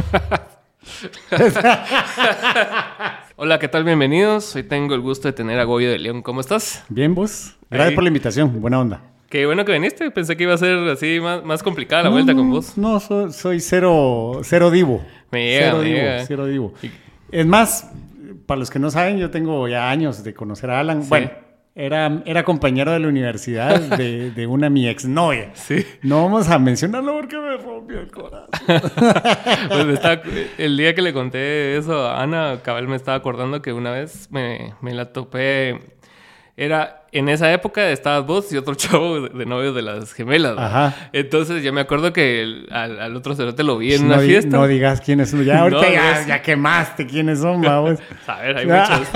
Hola, ¿qué tal? Bienvenidos. Hoy tengo el gusto de tener a Goyo de León. ¿Cómo estás? Bien, vos. Gracias Ahí. por la invitación. Buena onda. Qué bueno que viniste. Pensé que iba a ser así más, más complicada la vuelta no, con vos. No, soy, soy cero, cero divo. Me llega, cero me divo, llega. cero divo. Es más, para los que no saben, yo tengo ya años de conocer a Alan. Sí. Bueno, era, era compañero de la universidad de, de una mi exnovia. Sí. No vamos a mencionarlo porque me rompió el corazón. Pues estaba- el día que le conté eso a Ana, cabal me estaba acordando que una vez me, me la topé. Era en esa época estabas vos y otro chavo de, de novios de las gemelas. ¿no? Ajá. Entonces yo me acuerdo que el- al, al otro cerote lo vi en no, una fiesta. no digas quiénes son. Ya ahorita No, ya, ya quemaste quiénes son, vamos. A ver, hay muchos.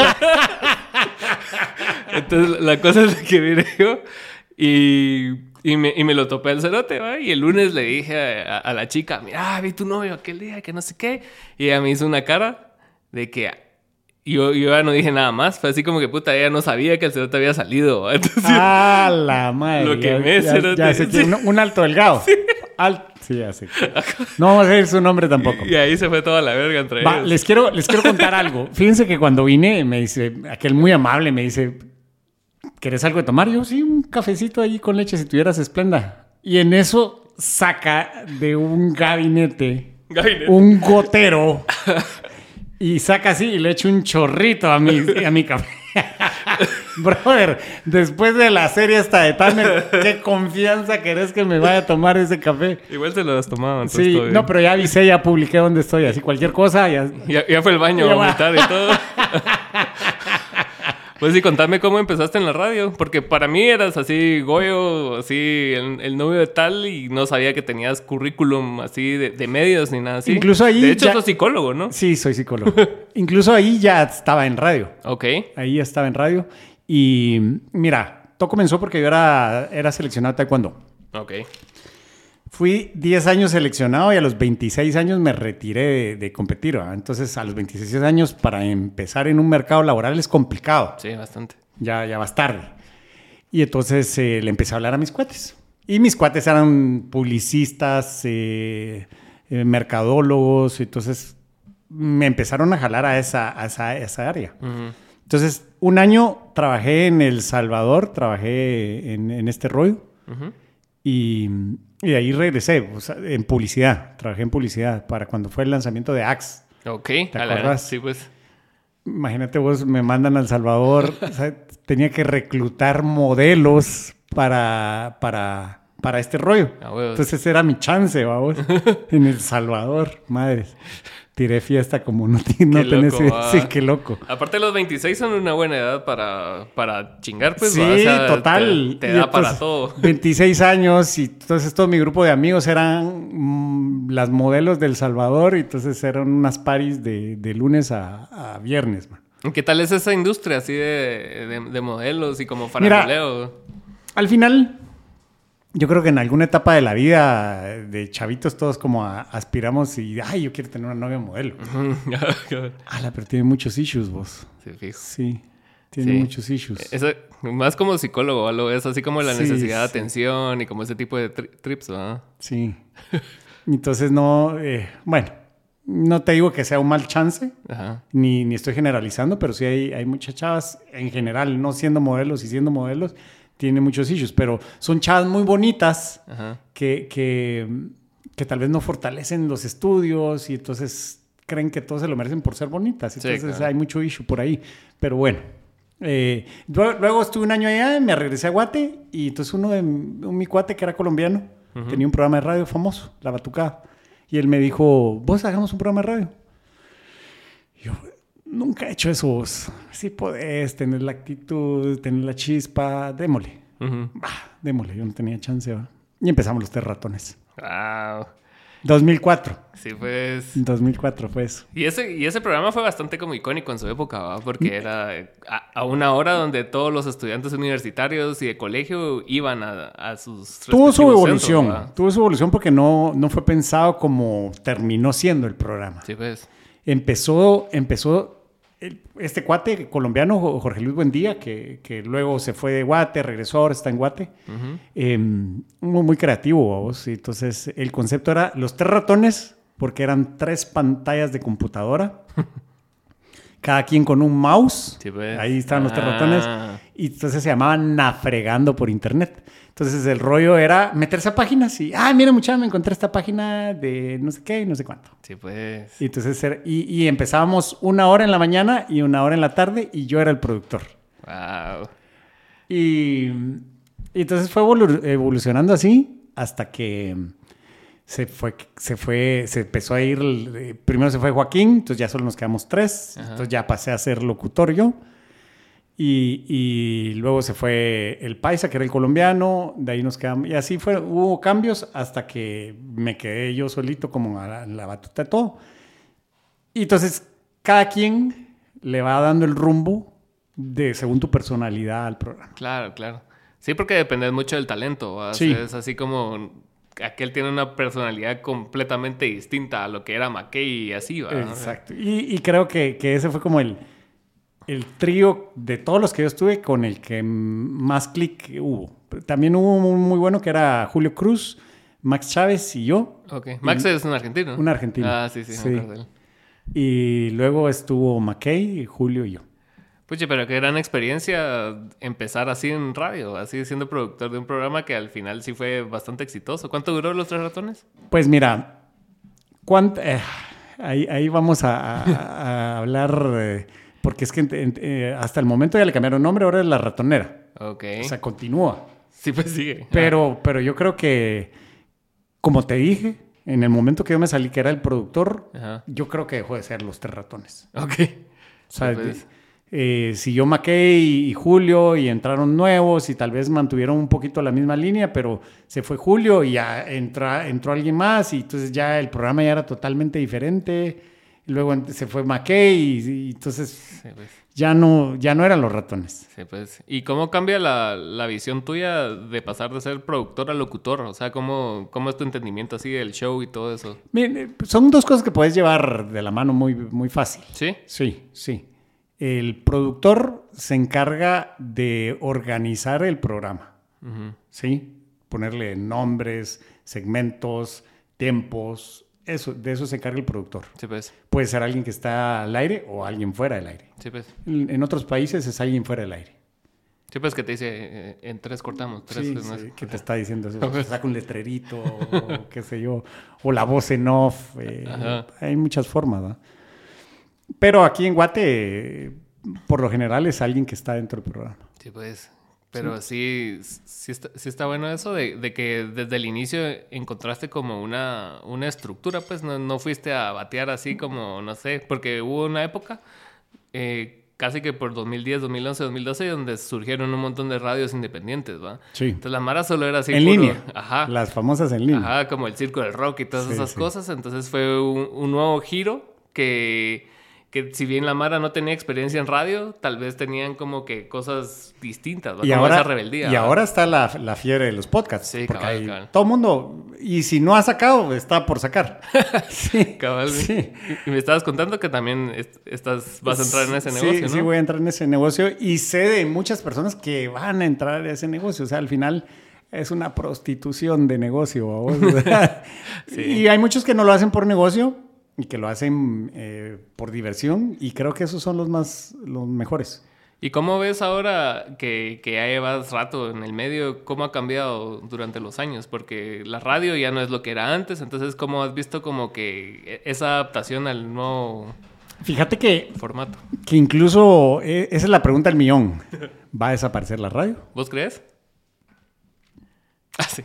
Entonces, la cosa es que vine yo y, y, me, y me lo topé al cerote, ¿va? Y el lunes le dije a, a la chica, mira, vi tu novio aquel día, que no sé qué. Y ella me hizo una cara de que... Yo, yo ya no dije nada más. Fue así como que, puta, ella no sabía que el cerote había salido. Entonces, Ah, la madre. Lo que me cerote. ya sé que Sí. un, un alto delgado. Al- sí, ya sé. No vamos a decir su nombre tampoco. y ahí se fue toda la verga entre Va, ellos. les quiero, les quiero contar algo. Fíjense que cuando vine, me dice, aquel muy amable me dice, ¿querés algo de tomar? Yo, sí, un cafecito ahí con leche si tuvieras esplenda. Y en eso saca de un gabinete Gabinete. un gotero y saca así y le echa un chorrito a mi, a mi café. Brother, después de la serie esta de Tanner, ¿qué confianza querés que me vaya a tomar ese café? Igual te lo has tomado. entonces Sí, no, pero ya avisé, ya publiqué dónde estoy, así cualquier cosa, ya... Ya, ya fue el baño a vomitar y todo. Pues sí, contame cómo empezaste en la radio. Porque para mí eras así, Goyo, así, el, el novio de tal, y no sabía que tenías currículum así de, de medios ni nada así. Incluso ahí De hecho, ya- sos psicólogo, ¿no? Sí, soy psicólogo. Incluso ahí ya estaba en radio. Ok. Ahí ya estaba en radio. Y mira, todo comenzó porque yo era, era seleccionado taekwondo. Ok. Fui 10 años seleccionado y a los 26 años me retiré de, de competir. ¿verdad? Entonces, a los 26 años para empezar en un mercado laboral es complicado. Sí, bastante. Ya, ya vas tarde. Y entonces eh, le empecé a hablar a mis cuates. Y mis cuates eran publicistas, eh, eh, mercadólogos. Entonces me empezaron a jalar a esa, a esa, a esa área. Entonces, un año trabajé en El Salvador, trabajé en, en este rollo. Y, y de ahí regresé o sea, en publicidad. Trabajé en publicidad para cuando fue el lanzamiento de Axe. Ok. ¿Te acuerdas? Sí, pues. Imagínate vos, me mandan a El Salvador. o sea, tenía que reclutar modelos para, para, para este rollo. A huevos. Entonces era mi chance, vamos. en El Salvador, madres. Tiré fiesta como no, ti- no Qué tenés loco. Sí, qué loco. Aparte, los 26 son una buena edad para, para chingar, pues. sí, ¿va? O sea, total. Te, da para entonces, todo. 26 años y entonces todo mi grupo de amigos eran mm, las modelos del Salvador y entonces eran unas paris de, de lunes a, a viernes, man. ¿Qué tal es esa industria así de, de, de modelos y como Mira. faranduleo? Al final, yo creo que en alguna etapa de la vida de chavitos todos como a- aspiramos y, ay, yo quiero tener una novia modelo. Ala, pero tiene muchos issues vos. sí, fijo. Sí, tiene Sí. muchos issues. Eso, más como psicólogo, lo es así como la Sí, necesidad de atención y como ese tipo de tri- trips, ¿verdad? Sí. Entonces no, eh, bueno, no te digo que sea un mal chance, Ajá. ni, ni estoy generalizando, pero sí hay, hay muchas chavas en general, no siendo modelos y siendo modelos, tiene muchos issues, pero son chavas muy bonitas Ajá. que, que, que tal vez no fortalecen los estudios y entonces creen que todos se lo merecen por ser bonitas. Sí, Entonces claro. hay mucho issue por ahí. Pero bueno. eh, luego, luego estuve un año allá, me regresé a Guate y entonces uno de mi, un- mi cuate que era colombiano tenía un programa de radio famoso, La Batucada. Y él me dijo, vos hagamos un programa de radio. Y yo, nunca he hecho eso. Sí podés tener la actitud, tener la chispa, démosle. Bah, démosle, yo no tenía chance. ¿va? Y empezamos los tres ratones. Wow. 2004. Sí, pues. 2004 fue eso. Y ese, y ese programa fue bastante como icónico en su época, ¿va? Porque era a, a una hora donde todos los estudiantes universitarios y de colegio iban a, a sus Tuvo su evolución. tuvo su evolución porque no, no fue pensado como terminó siendo el programa. Sí, pues. Empezó, empezó este cuate colombiano, Jo- Jorge Luis Buendía, que, que luego se fue de Guate, regresó, ahora está en Guate. Ujú. Eh, muy, muy creativo, vos. Y Entonces, el concepto era los tres ratones porque eran tres pantallas de computadora. cada quien con un mouse. Sí, pues. Ahí estaban los tres ratones. Ah. Y entonces se llamaban Nafregando por internet. Entonces el rollo era meterse a páginas y, ah, mira muchacha, me encontré esta página de no sé qué y no sé cuánto. Sí, pues. Y entonces y, y empezábamos una hora en la mañana y una hora en la tarde y yo era el productor. Wow. Y, y entonces fue evolu- evolucionando así hasta que se fue, se fue, se empezó a ir, eh, primero se fue Joaquín, entonces ya solo nos quedamos tres, Ajá. entonces ya pasé a ser locutor yo. Y, y luego se fue el Paisa, que era el colombiano, de ahí nos quedamos, y así fue, hubo cambios hasta que me quedé yo solito como a la, la batuta de todo. Y entonces cada quien le va dando el rumbo de según tu personalidad al programa. Claro, claro. Sí, porque depende mucho del talento. Sí. Es así como aquel tiene una personalidad completamente distinta a lo que era McKay y así, ¿va? Exacto. Y, y creo que, que ese fue como el, el trío de todos los que yo estuve con el que más clic hubo. También hubo un muy bueno que era Julio Cruz, Max Chávez y yo. Ok. Max es un argentino. Un argentino. Ah, sí, sí, me. Y luego estuvo McKay, Julio y yo. Puche, pero qué gran experiencia empezar así en radio, así siendo productor de un programa que al final sí fue bastante exitoso. ¿Cuánto duró los tres ratones? Pues mira, eh, ahí, ahí vamos a, a- a hablar, eh, porque es que eh, hasta el momento ya le cambiaron nombre, ahora es La Ratonera. Ok. O sea, continúa. sí, pues sigue. Pero, pero yo creo que, como te dije, en el momento que yo me salí, que era el productor, Ajá. yo creo que dejó de ser los tres ratones. Ok. O sea, Sí, pues. eh, siguió y Julio y entraron nuevos y tal vez mantuvieron un poquito la misma línea, pero se fue Julio y ya entra, entró alguien más y entonces ya el programa ya era totalmente diferente. Y luego se fue Mackay y, y entonces Sí, pues. ya no, ya no eran los ratones. Sí, pues. ¿Y cómo cambia la, la visión tuya de pasar de ser productor a locutor? O sea, ¿cómo, cómo es tu entendimiento así del show y todo eso? Miren, eh, son dos cosas que puedes llevar de la mano muy, muy fácil. ¿Sí? Sí, sí. El productor se encarga de organizar el programa. ¿sí? Ponerle nombres, segmentos, tiempos, eso, de eso se encarga el productor. Sí, pues. Puede ser alguien que está al aire o alguien fuera del aire. Sí, pues. En, otros países es alguien fuera del aire. Sí, pues que te dice, eh, en tres cortamos, tres Sí, pues, sí, que te está diciendo eso. Saca un letrerito, o qué sé yo, o la voz en off. eh, hay muchas formas, ¿no? Pero aquí en Guate, por lo general, es alguien que está dentro del programa. Sí, pues. Pero sí, sí, está, sí está bueno eso de, de que desde el inicio encontraste como una, una estructura, pues no, no fuiste a batear así como, no sé, porque hubo una época, eh, casi que por 2010, 2011, 2012, donde surgieron un montón de radios independientes, ¿va? Sí. Entonces la Mara solo era así. en puro- línea. Ajá. Las famosas en línea. Ajá, como el circo del rock y todas Sí, esas cosas. Entonces fue un, un nuevo giro que, que si bien la Mara no tenía experiencia en radio, tal vez tenían como que cosas distintas, ¿va? Y como ahora, esa rebeldía. y ¿va? ahora está la, la fiebre de los podcasts. Sí, porque cabal, hay- cabal. todo el mundo, y si no ha sacado, está por sacar. sí, Cabal, sí. Y me estabas contando que también est- estás, vas a entrar en ese Sí, negocio, ¿no? Sí, voy a entrar en ese negocio y sé de muchas personas que van a entrar en ese negocio. O sea, al final es una prostitución de negocio. Sí. Y hay muchos que no lo hacen por negocio y que lo hacen eh, por diversión y creo que esos son los más, los mejores. ¿Y cómo ves ahora que, que ya llevas rato en el medio, cómo ha cambiado durante los años? Porque la radio ya no es lo que era antes, entonces ¿cómo has visto como que esa adaptación al nuevo Fíjate que, formato? que incluso eh, esa es la pregunta del millón. ¿Va a desaparecer la radio? ¿Vos crees? Ah, sí.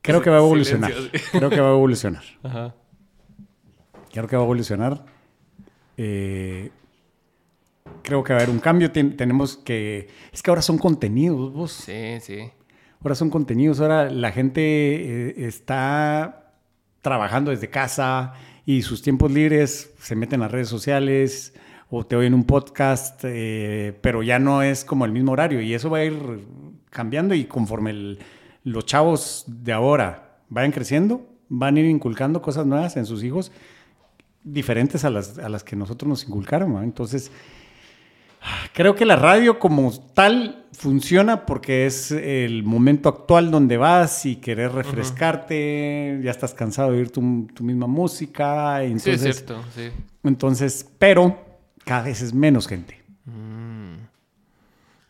Creo que va a evolucionar. Silencio. Creo que va a evolucionar. Ajá. Creo que va a evolucionar. Eh, creo que va a haber un cambio. Ten- tenemos que. Es que ahora son contenidos, vos. Sí, sí. Ahora son contenidos. Ahora la gente eh, está trabajando desde casa y sus tiempos libres se meten a las redes sociales o te oyen un podcast, eh, pero ya no es como el mismo horario y eso va a ir cambiando y conforme el- los chavos de ahora vayan creciendo, van a ir inculcando cosas nuevas en sus hijos diferentes a las, a las que nosotros nos inculcaron. ¿no? Entonces, Creo que la radio como tal funciona porque es el momento actual donde vas y querés refrescarte, ya estás cansado de oír tu, tu misma música. Sí, Entonces, es cierto, sí. entonces, pero cada vez es menos gente.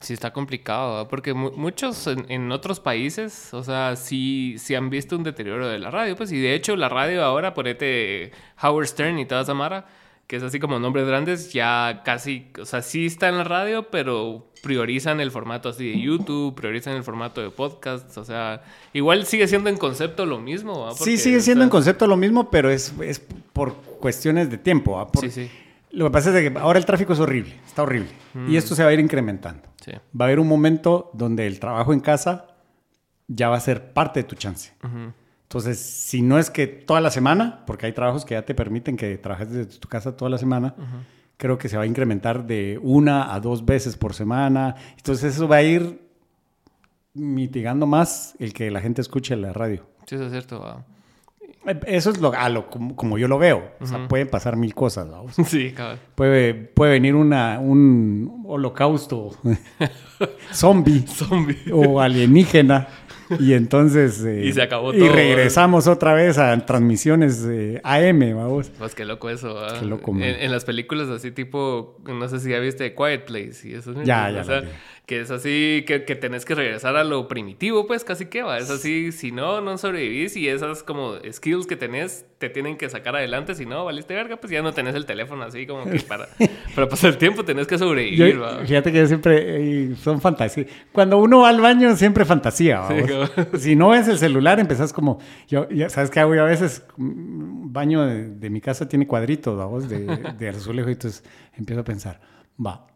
Sí, está complicado, ¿verdad? porque mu- muchos en, en otros países, o sea, sí, sí han visto un deterioro de la radio, pues, y de hecho la radio ahora, ponete Howard Stern y toda esa mara, que es así como nombres grandes, ya casi, o sea, sí está en la radio, pero priorizan el formato así de YouTube, priorizan el formato de podcast, o sea, igual sigue siendo en concepto lo mismo. Sí, sigue o siendo en sea, concepto lo mismo, pero es, es por cuestiones de tiempo. Por- Sí, sí, Lo que pasa es que ahora el tráfico es horrible, está horrible. Y esto se va a ir incrementando. sí. Va a haber un momento donde el trabajo en casa ya va a ser parte de tu chance. Entonces, si no es que toda la semana, porque hay trabajos que ya te permiten que trabajes desde tu casa toda la semana, creo que se va a incrementar de una a dos veces por semana. Entonces, eso va a ir mitigando más el que la gente escuche la radio. Sí, eso es cierto, ¿verdad? Eh, Eso es lo, a lo, como, como yo lo veo. O sea, pueden pasar mil cosas. vamos. Sí, cabrón. Puede, puede venir una, un holocausto zombie Zombie. o alienígena. Y entonces... eh, Y se acabó Y todo. regresamos otra vez a transmisiones eh, AM, vamos. Pues qué loco eso, ¿verdad? Qué loco, en, en las películas así tipo, no sé si ya viste Quiet Place y eso. Ya, o ya sea, la vi. Que es así, que, que tenés que regresar a lo primitivo, pues casi que va. Es así, si no, no sobrevivís y esas como skills que tenés te tienen que sacar adelante. Si no, valiste verga, pues ya no tenés el teléfono así como que para, para pasar el tiempo tenés que sobrevivir, Yo- fíjate que yo siempre eh, son fantasías. Cuando uno va al baño, siempre fantasía. Sí, si no ves el celular, empezás como. Yo, ya, ¿Sabes qué hago yo a veces? Un baño de, de mi casa tiene cuadritos, vamos, de, de azulejo. Y entonces empiezo a pensar, va,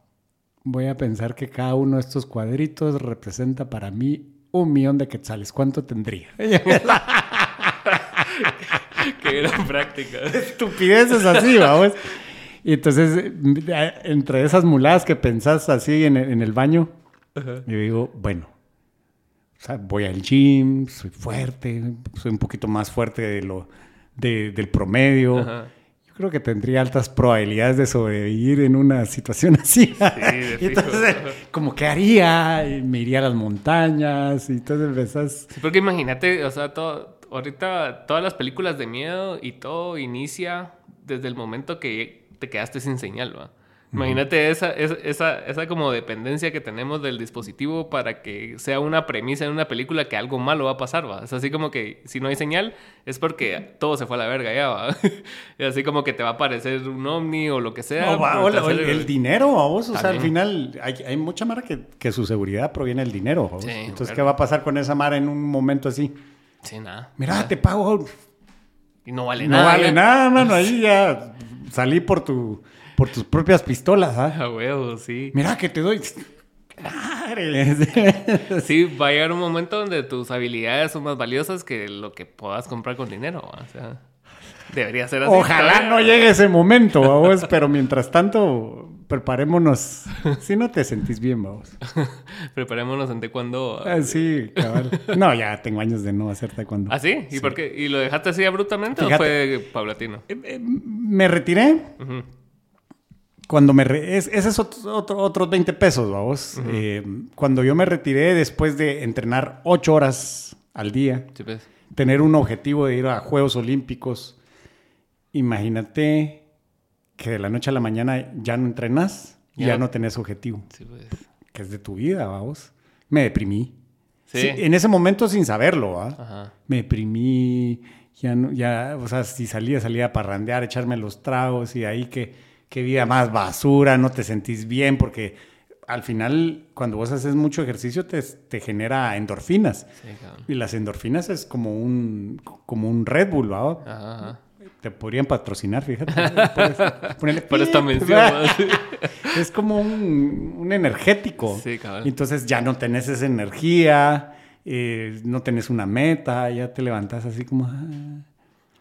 voy a pensar que cada uno de estos cuadritos representa para mí un millón de quetzales. ¿Cuánto tendría? Qué gran práctica. estupideces así, vamos. Y entonces, entre esas muladas que pensás así en el, en el baño, yo digo, bueno, o sea, voy al gym, soy fuerte, soy un poquito más fuerte de lo, de- del promedio. Ajá. Yo creo que tendría altas probabilidades de sobrevivir en una situación así. Y entonces, como que haría, me iría a las montañas, y entonces empezás... Sí, porque imagínate, o sea, todo, ahorita todas las películas de miedo y todo inicia desde el momento que te quedaste sin señal, ¿va? Imagínate esa, esa, esa, como dependencia que tenemos del dispositivo para que sea una premisa en una película que algo malo va a pasar, ¿va? Es así como que si no hay señal es porque todo se fue a la verga ya, ¿va? y así como que te va a aparecer un ovni o lo que sea. No, va, o la- el, el dinero, vos, o sea, al final hay, hay mucha mara que, que su seguridad proviene del dinero. vos. Sí, Entonces, claro. ¿qué va a pasar con esa mara en un momento así? Sí, nada. Mira, te pago. Y no vale no nada. vale ya. nada, mano. Ahí ya salí por, tu, por tus propias pistolas. ¿ah? A huevo, sí. Mira, que te doy. Sí, va a llegar un momento donde tus habilidades son más valiosas que lo que puedas comprar con dinero. O sea, debería ser así. Ojalá no llegue ese momento, vamos. Pero mientras tanto, preparémonos. Si no te sentís bien, vamos. Preparémonos ante cuando. Ah, sí, cabal. No, ya tengo años de no hacer taekwondo. ¿Ah, sí? ¿Y por qué? ¿Y lo dejaste así abruptamente Fíjate. o fue paulatino? Eh, eh, Me retiré. Ujú. Cuando me... re- es- ese es otro, otro- otros 20 pesos, vamos. Eh, cuando yo me retiré después de entrenar 8 horas al día, Sí, pues. tener un objetivo de ir a Juegos Olímpicos, imagínate que de la noche a la mañana ya no entrenas y Ya. ya no tenés objetivo, Sí, pues. que es de tu vida, vamos. Me deprimí. Sí. Sí, en ese momento sin saberlo. Ajá. me deprimí, ya, no, ya, o sea, si salía, salía a parrandear, echarme los tragos y ahí que, que vida más basura, no te sentís bien porque al final cuando vos haces mucho ejercicio te, te genera endorfinas Sí, cabrón. y las endorfinas es como un, como un Red Bull, ¿va? Ajá, ajá. Te podrían patrocinar, fíjate. Ponerle Por esta mención. Es como un, un energético. Sí, cabrón. Entonces ya no tenés esa energía, eh, no tenés una meta, ya te levantás así como... ah.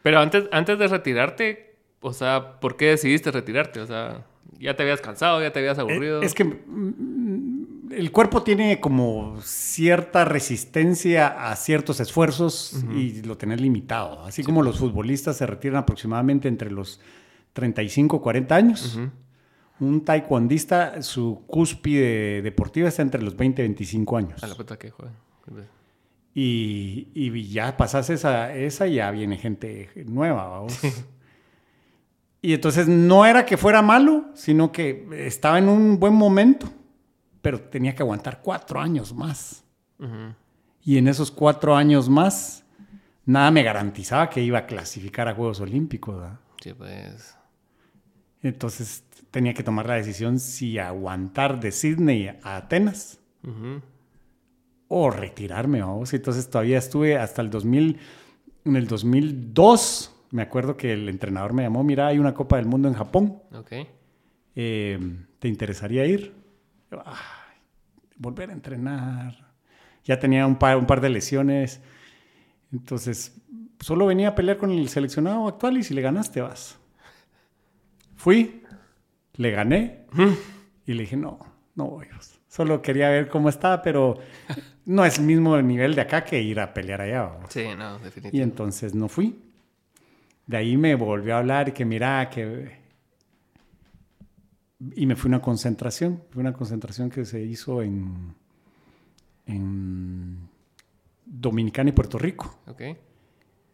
Pero antes, antes de retirarte, o sea, ¿por qué decidiste retirarte? O sea, ya te habías cansado, ya te habías aburrido. Eh, Es que mm, el cuerpo tiene como cierta resistencia a ciertos esfuerzos y lo tenés limitado. Así como los futbolistas se retiran aproximadamente entre los 35 y 40 años. Ujú. Un taekwondista, su cúspide deportiva está entre los 20 y 25 años. A la puta que juega. Y, y ya pasas esa, esa y ya viene gente nueva, vamos. Y entonces no era que fuera malo, sino que estaba en un buen momento, pero tenía que aguantar cuatro años más. Y en esos cuatro años más, nada me garantizaba que iba a clasificar a Juegos Olímpicos. ¿verdad? Sí, pues. Entonces tenía que tomar la decisión si aguantar de Sydney a Atenas Ujú. o retirarme, vamos. Entonces todavía estuve hasta el 2000, en el 2002, me acuerdo que el entrenador me llamó, mira, hay una Copa del Mundo en Japón, Ok. eh, ¿te interesaría ir? Yo, "Ay, volver a entrenar. Ya tenía un par, un par de lesiones, entonces solo venía a pelear con el seleccionado actual y si le ganaste vas. Fui, le gané y le dije, no, no voy. Solo quería ver cómo estaba, pero no es el mismo nivel de acá que ir a pelear allá. Sí, no, Y definitivamente. entonces no fui. De ahí me volvió a hablar que mira, que... Y me fui a una concentración. Fue una concentración que se hizo en, en Dominicana y Puerto Rico. Ok.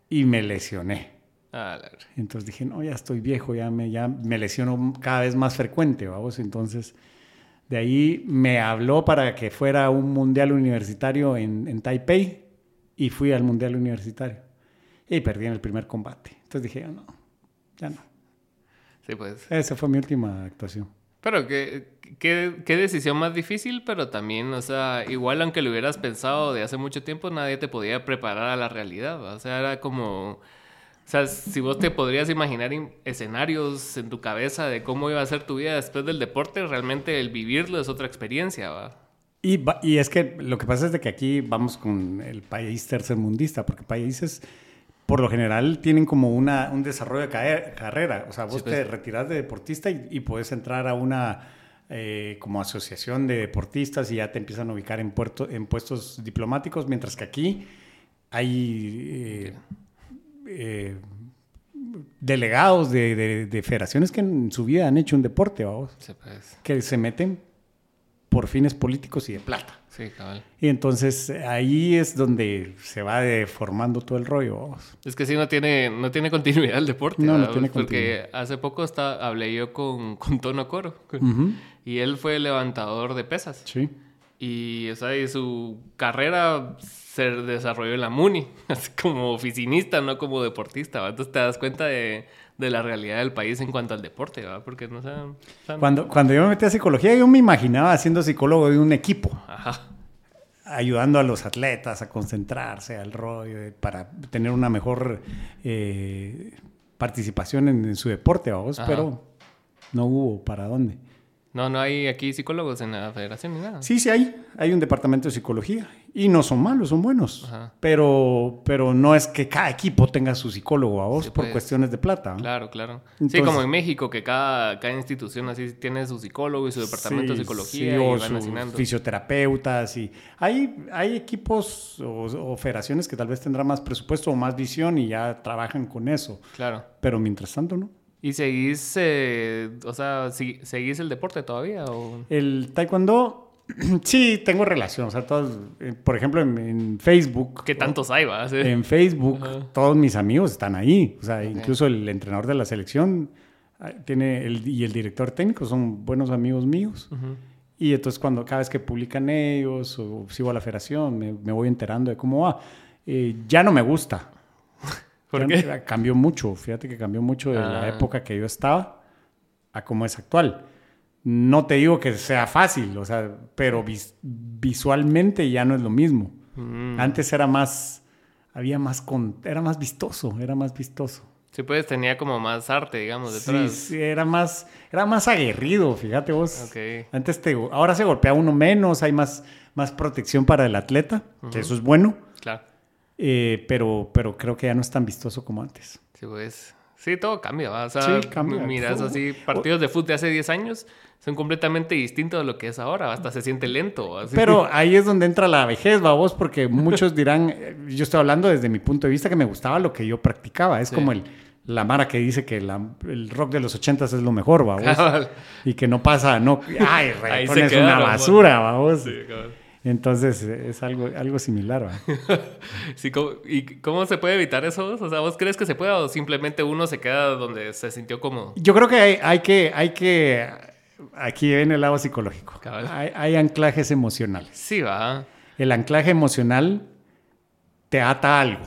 Y me lesioné. Ah, la verdad. Entonces dije, no, ya estoy viejo, ya me, ya me lesiono cada vez más frecuente, vamos. Entonces, de ahí me habló para que fuera a un mundial universitario en, en Taipei y fui al mundial universitario. Y perdí en el primer combate. Entonces dije, no, ya no. Sí, pues. Esa fue mi última actuación. Pero qué, qué, qué decisión más difícil, pero también, o sea, igual aunque lo hubieras pensado de hace mucho tiempo, nadie te podía preparar a la realidad. O sea, era como... O sea, si vos te podrías imaginar in- escenarios en tu cabeza de cómo iba a ser tu vida después del deporte, realmente el vivirlo es otra experiencia, ¿va? Y, va- y es que lo que pasa es de que aquí vamos con el país tercermundista, porque países por lo general tienen como una, un desarrollo de carrera. O sea, vos Sí, pues. te retiras de deportista y, y puedes entrar a una eh, como asociación de deportistas y ya te empiezan a ubicar en, puerto, en puestos diplomáticos, mientras que aquí hay eh, eh, delegados de, de- de federaciones que en su vida han hecho un deporte, vamos, Sí, pues. que se meten por fines políticos y de plata. Sí, cabal. Y entonces ahí es donde se va deformando todo el rollo. vamos. Es que sí, no tiene, no tiene continuidad el deporte. No, no tiene Porque hace poco está, hablé yo con, con Tono Coro. Ujú, Y él fue levantador de pesas. Sí. Y, o sea, y su carrera se desarrolló en la MUNI, así como oficinista, no como deportista. Entonces te das cuenta de, de la realidad del país en cuanto al deporte, ¿va? Porque no sé. o sea, Cuando, cuando yo me metí a psicología, yo me imaginaba siendo psicólogo de un equipo, Ajá. ayudando a los atletas a concentrarse al rollo, de- para tener una mejor eh, participación en, en su deporte, vamos, pero no hubo para dónde. No, no hay aquí psicólogos en la federación ni nada. Sí, sí hay. Hay un departamento de psicología. Y no son malos, son buenos. Ajá. Pero, pero no es que cada equipo tenga su psicólogo a vos Sí, por pues. cuestiones de plata. Claro, claro. sí, como en México, que cada, cada institución así tiene su psicólogo y su departamento de psicología sí, y van sus asignando. fisioterapeutas y hay, hay equipos o, o federaciones que tal vez tendrán más presupuesto o más visión y ya trabajan con eso. Claro. Pero mientras tanto, ¿no? ¿Y seguís, eh, o sea, si- seguís el deporte todavía? O... El taekwondo, sí, tengo relación. O sea, todos, eh, por ejemplo, en, en Facebook. ¿Qué tantos hay, va? Sí. En Facebook, Ajá. todos mis amigos están ahí. O sea, incluso el entrenador de la selección ah, tiene el, y el director técnico son buenos amigos míos. Y entonces cuando cada vez que publican ellos o sigo a la federación, me, me voy enterando de cómo va. Eh, ya no me gusta. ¿Por Ya- qué? Cambió mucho. Fíjate que cambió mucho de la Ah. época que yo estaba a cómo es actual. No te digo que sea fácil, o sea, pero vis- visualmente ya no es lo mismo. Mm. Antes era más, había más, con, era más vistoso, era más vistoso. Sí, pues tenía como más arte, digamos, detrás. sí, era más, era más aguerrido, fíjate vos. Ok. Antes te, ahora se golpea uno menos, hay más, más protección para el atleta, que eso es bueno, Claro. eh, pero, pero creo que ya no es tan vistoso como antes. Sí, pues. Sí, todo cambia, ¿va? O sea, Sí, cambia. miras así, partidos de fútbol de hace 10 años son completamente distintos a lo que es ahora. Hasta se siente lento. así. Pero ahí es donde entra la vejez, vos, porque muchos dirán, eh, yo estoy hablando desde mi punto de vista que me gustaba lo que yo practicaba, es Sí. como el, la Mara que dice que la- el rock de los ochentas es lo mejor, vamos. Cabal. y que no pasa, no, ay, reggaetón es una basura, vamos. Sí. Entonces es algo, algo similar. Sí, ¿cómo- ¿Y cómo se puede evitar eso? O sea, ¿vos crees que se puede o simplemente uno se queda donde se sintió cómodo? Yo creo que hay, hay que, hay que, aquí viene el lado psicológico. Cabal. Hay, hay anclajes emocionales. Sí, va. El anclaje emocional te ata a algo.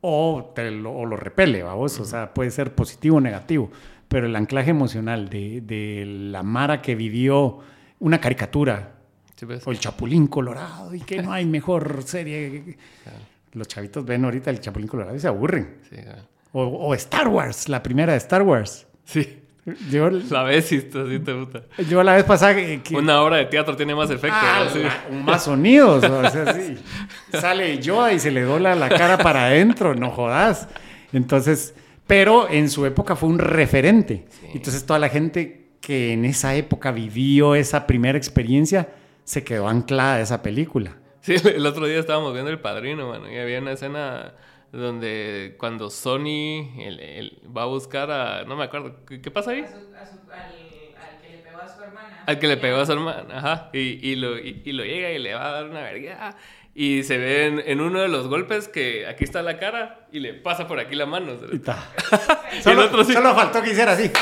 o, te lo, o lo repele, vamos. O sea, puede ser positivo o negativo. Pero el anclaje emocional de, de la Mara que vivió una caricatura Sí, pues. o el Chapulín Colorado y que no hay mejor serie. Los chavitos ven ahorita el Chapulín Colorado y se aburren. Sí. O, o Star Wars, la primera de Star Wars. Sí. Yo, La ves y te gusta. yo la vez pasada que, que- Una obra de teatro tiene más efecto. Ah, ¿no? Sí. la- más sonidos, o sea, sí. Sale Yoda y se le dobla la cara para adentro, no jodas. Entonces, pero en su época fue un referente. Entonces, toda la gente que en esa época vivió esa primera experiencia se quedó anclada esa película. Sí, el otro día estábamos viendo El Padrino, mano, y había una escena donde cuando Sony el- el- va a buscar a... No me acuerdo, ¿qué, pasa ahí? A su- a su- al, al que le pegó a su hermana. Al que le pegó a su hermana, ajá, y, y lo, y, y lo llega y le va a dar una verga. Y se ve en, en uno de los golpes que aquí está la cara y le pasa por aquí la mano. Y ta. Y el Solo, otro sí. solo faltó que hiciera así.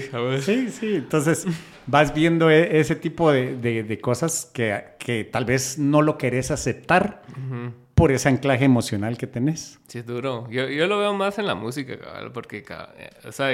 Sí, a ver. Sí, sí. Entonces vas viendo e- ese tipo de, de- de cosas que, que tal vez no lo querés aceptar por ese anclaje emocional que tenés. Sí, es duro. Yo, yo lo veo más en la música, cabal, porque, ca- eh, o sea,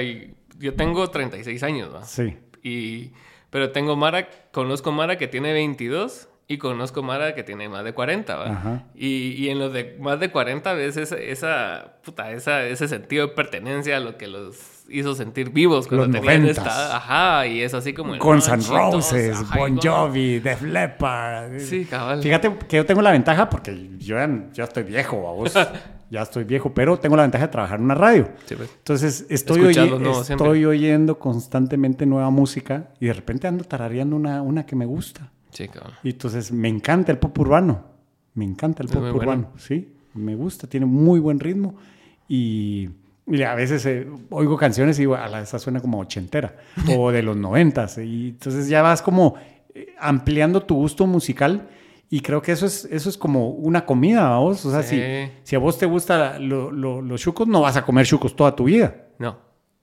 yo tengo 36 años, ¿va? Sí. Y, pero tengo Mara, conozco Mara que tiene 22 y conozco Mara que tiene más de 40, ¿va? Y, y en los de más de 40 ves esa, puta, esa, ese sentido de pertenencia a lo que los hizo sentir vivos cuando Los tenían esta... Ajá, y es así como... el Guns N' Roses, ajá, Bon. Jovi, Def Leppard. Sí, cabal. Fíjate que yo tengo la ventaja porque yo ya, ya estoy viejo, vos. ya estoy viejo, pero tengo la ventaja de trabajar en una radio. Sí, pues. Entonces estoy, Escuchar oye- lo nuevo estoy oyendo constantemente nueva música y de repente ando tarareando una, una que me gusta. Sí, cabal. Y entonces me encanta el pop urbano. Me encanta el Es pop urbano. bueno. Sí, me gusta, tiene muy buen ritmo. Y, y a veces eh, oigo canciones y digo, a la esa suena como ochentera o de los noventas. Y entonces ya vas como eh, ampliando tu gusto musical. Y creo que eso es, eso es como una comida a vos. O sea, Sí. si, si a vos te gustan los chucos, no vas a comer chucos toda tu vida. No,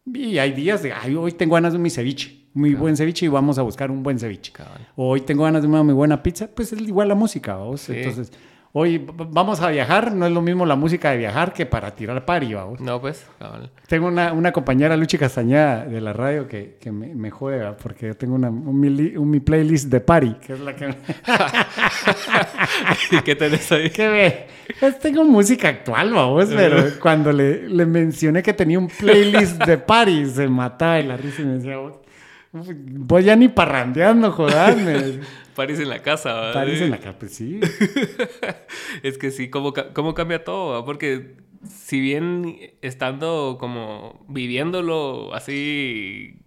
Y hay días de, ay, hoy tengo ganas de mi ceviche, muy buen ceviche y vamos a buscar un buen ceviche. O hoy tengo ganas de una muy buena pizza, pues es igual la música, ¿vos? Sí. Entonces, hoy vamos a viajar, no es lo mismo la música de viajar que para tirar pari, ¿vos? No, pues, cabal. Tengo una, una compañera, Luchi Castañeda, de la radio, que, que me, me ¿va? porque yo tengo una, un, mi, li- un mi playlist de pari, que es la que... ¿Y qué tenés ahí? que ve, pues tengo música actual, vamos, pero cuando le, le mencioné que tenía un playlist de party, se mataba de la risa y me decía, vos, vos ya ni parrandeando, jodas, me decía. París en la casa, ¿va? París en la capa, pues sí. Es que sí, cómo, cómo cambia todo, ¿va? porque si bien estando como viviéndolo así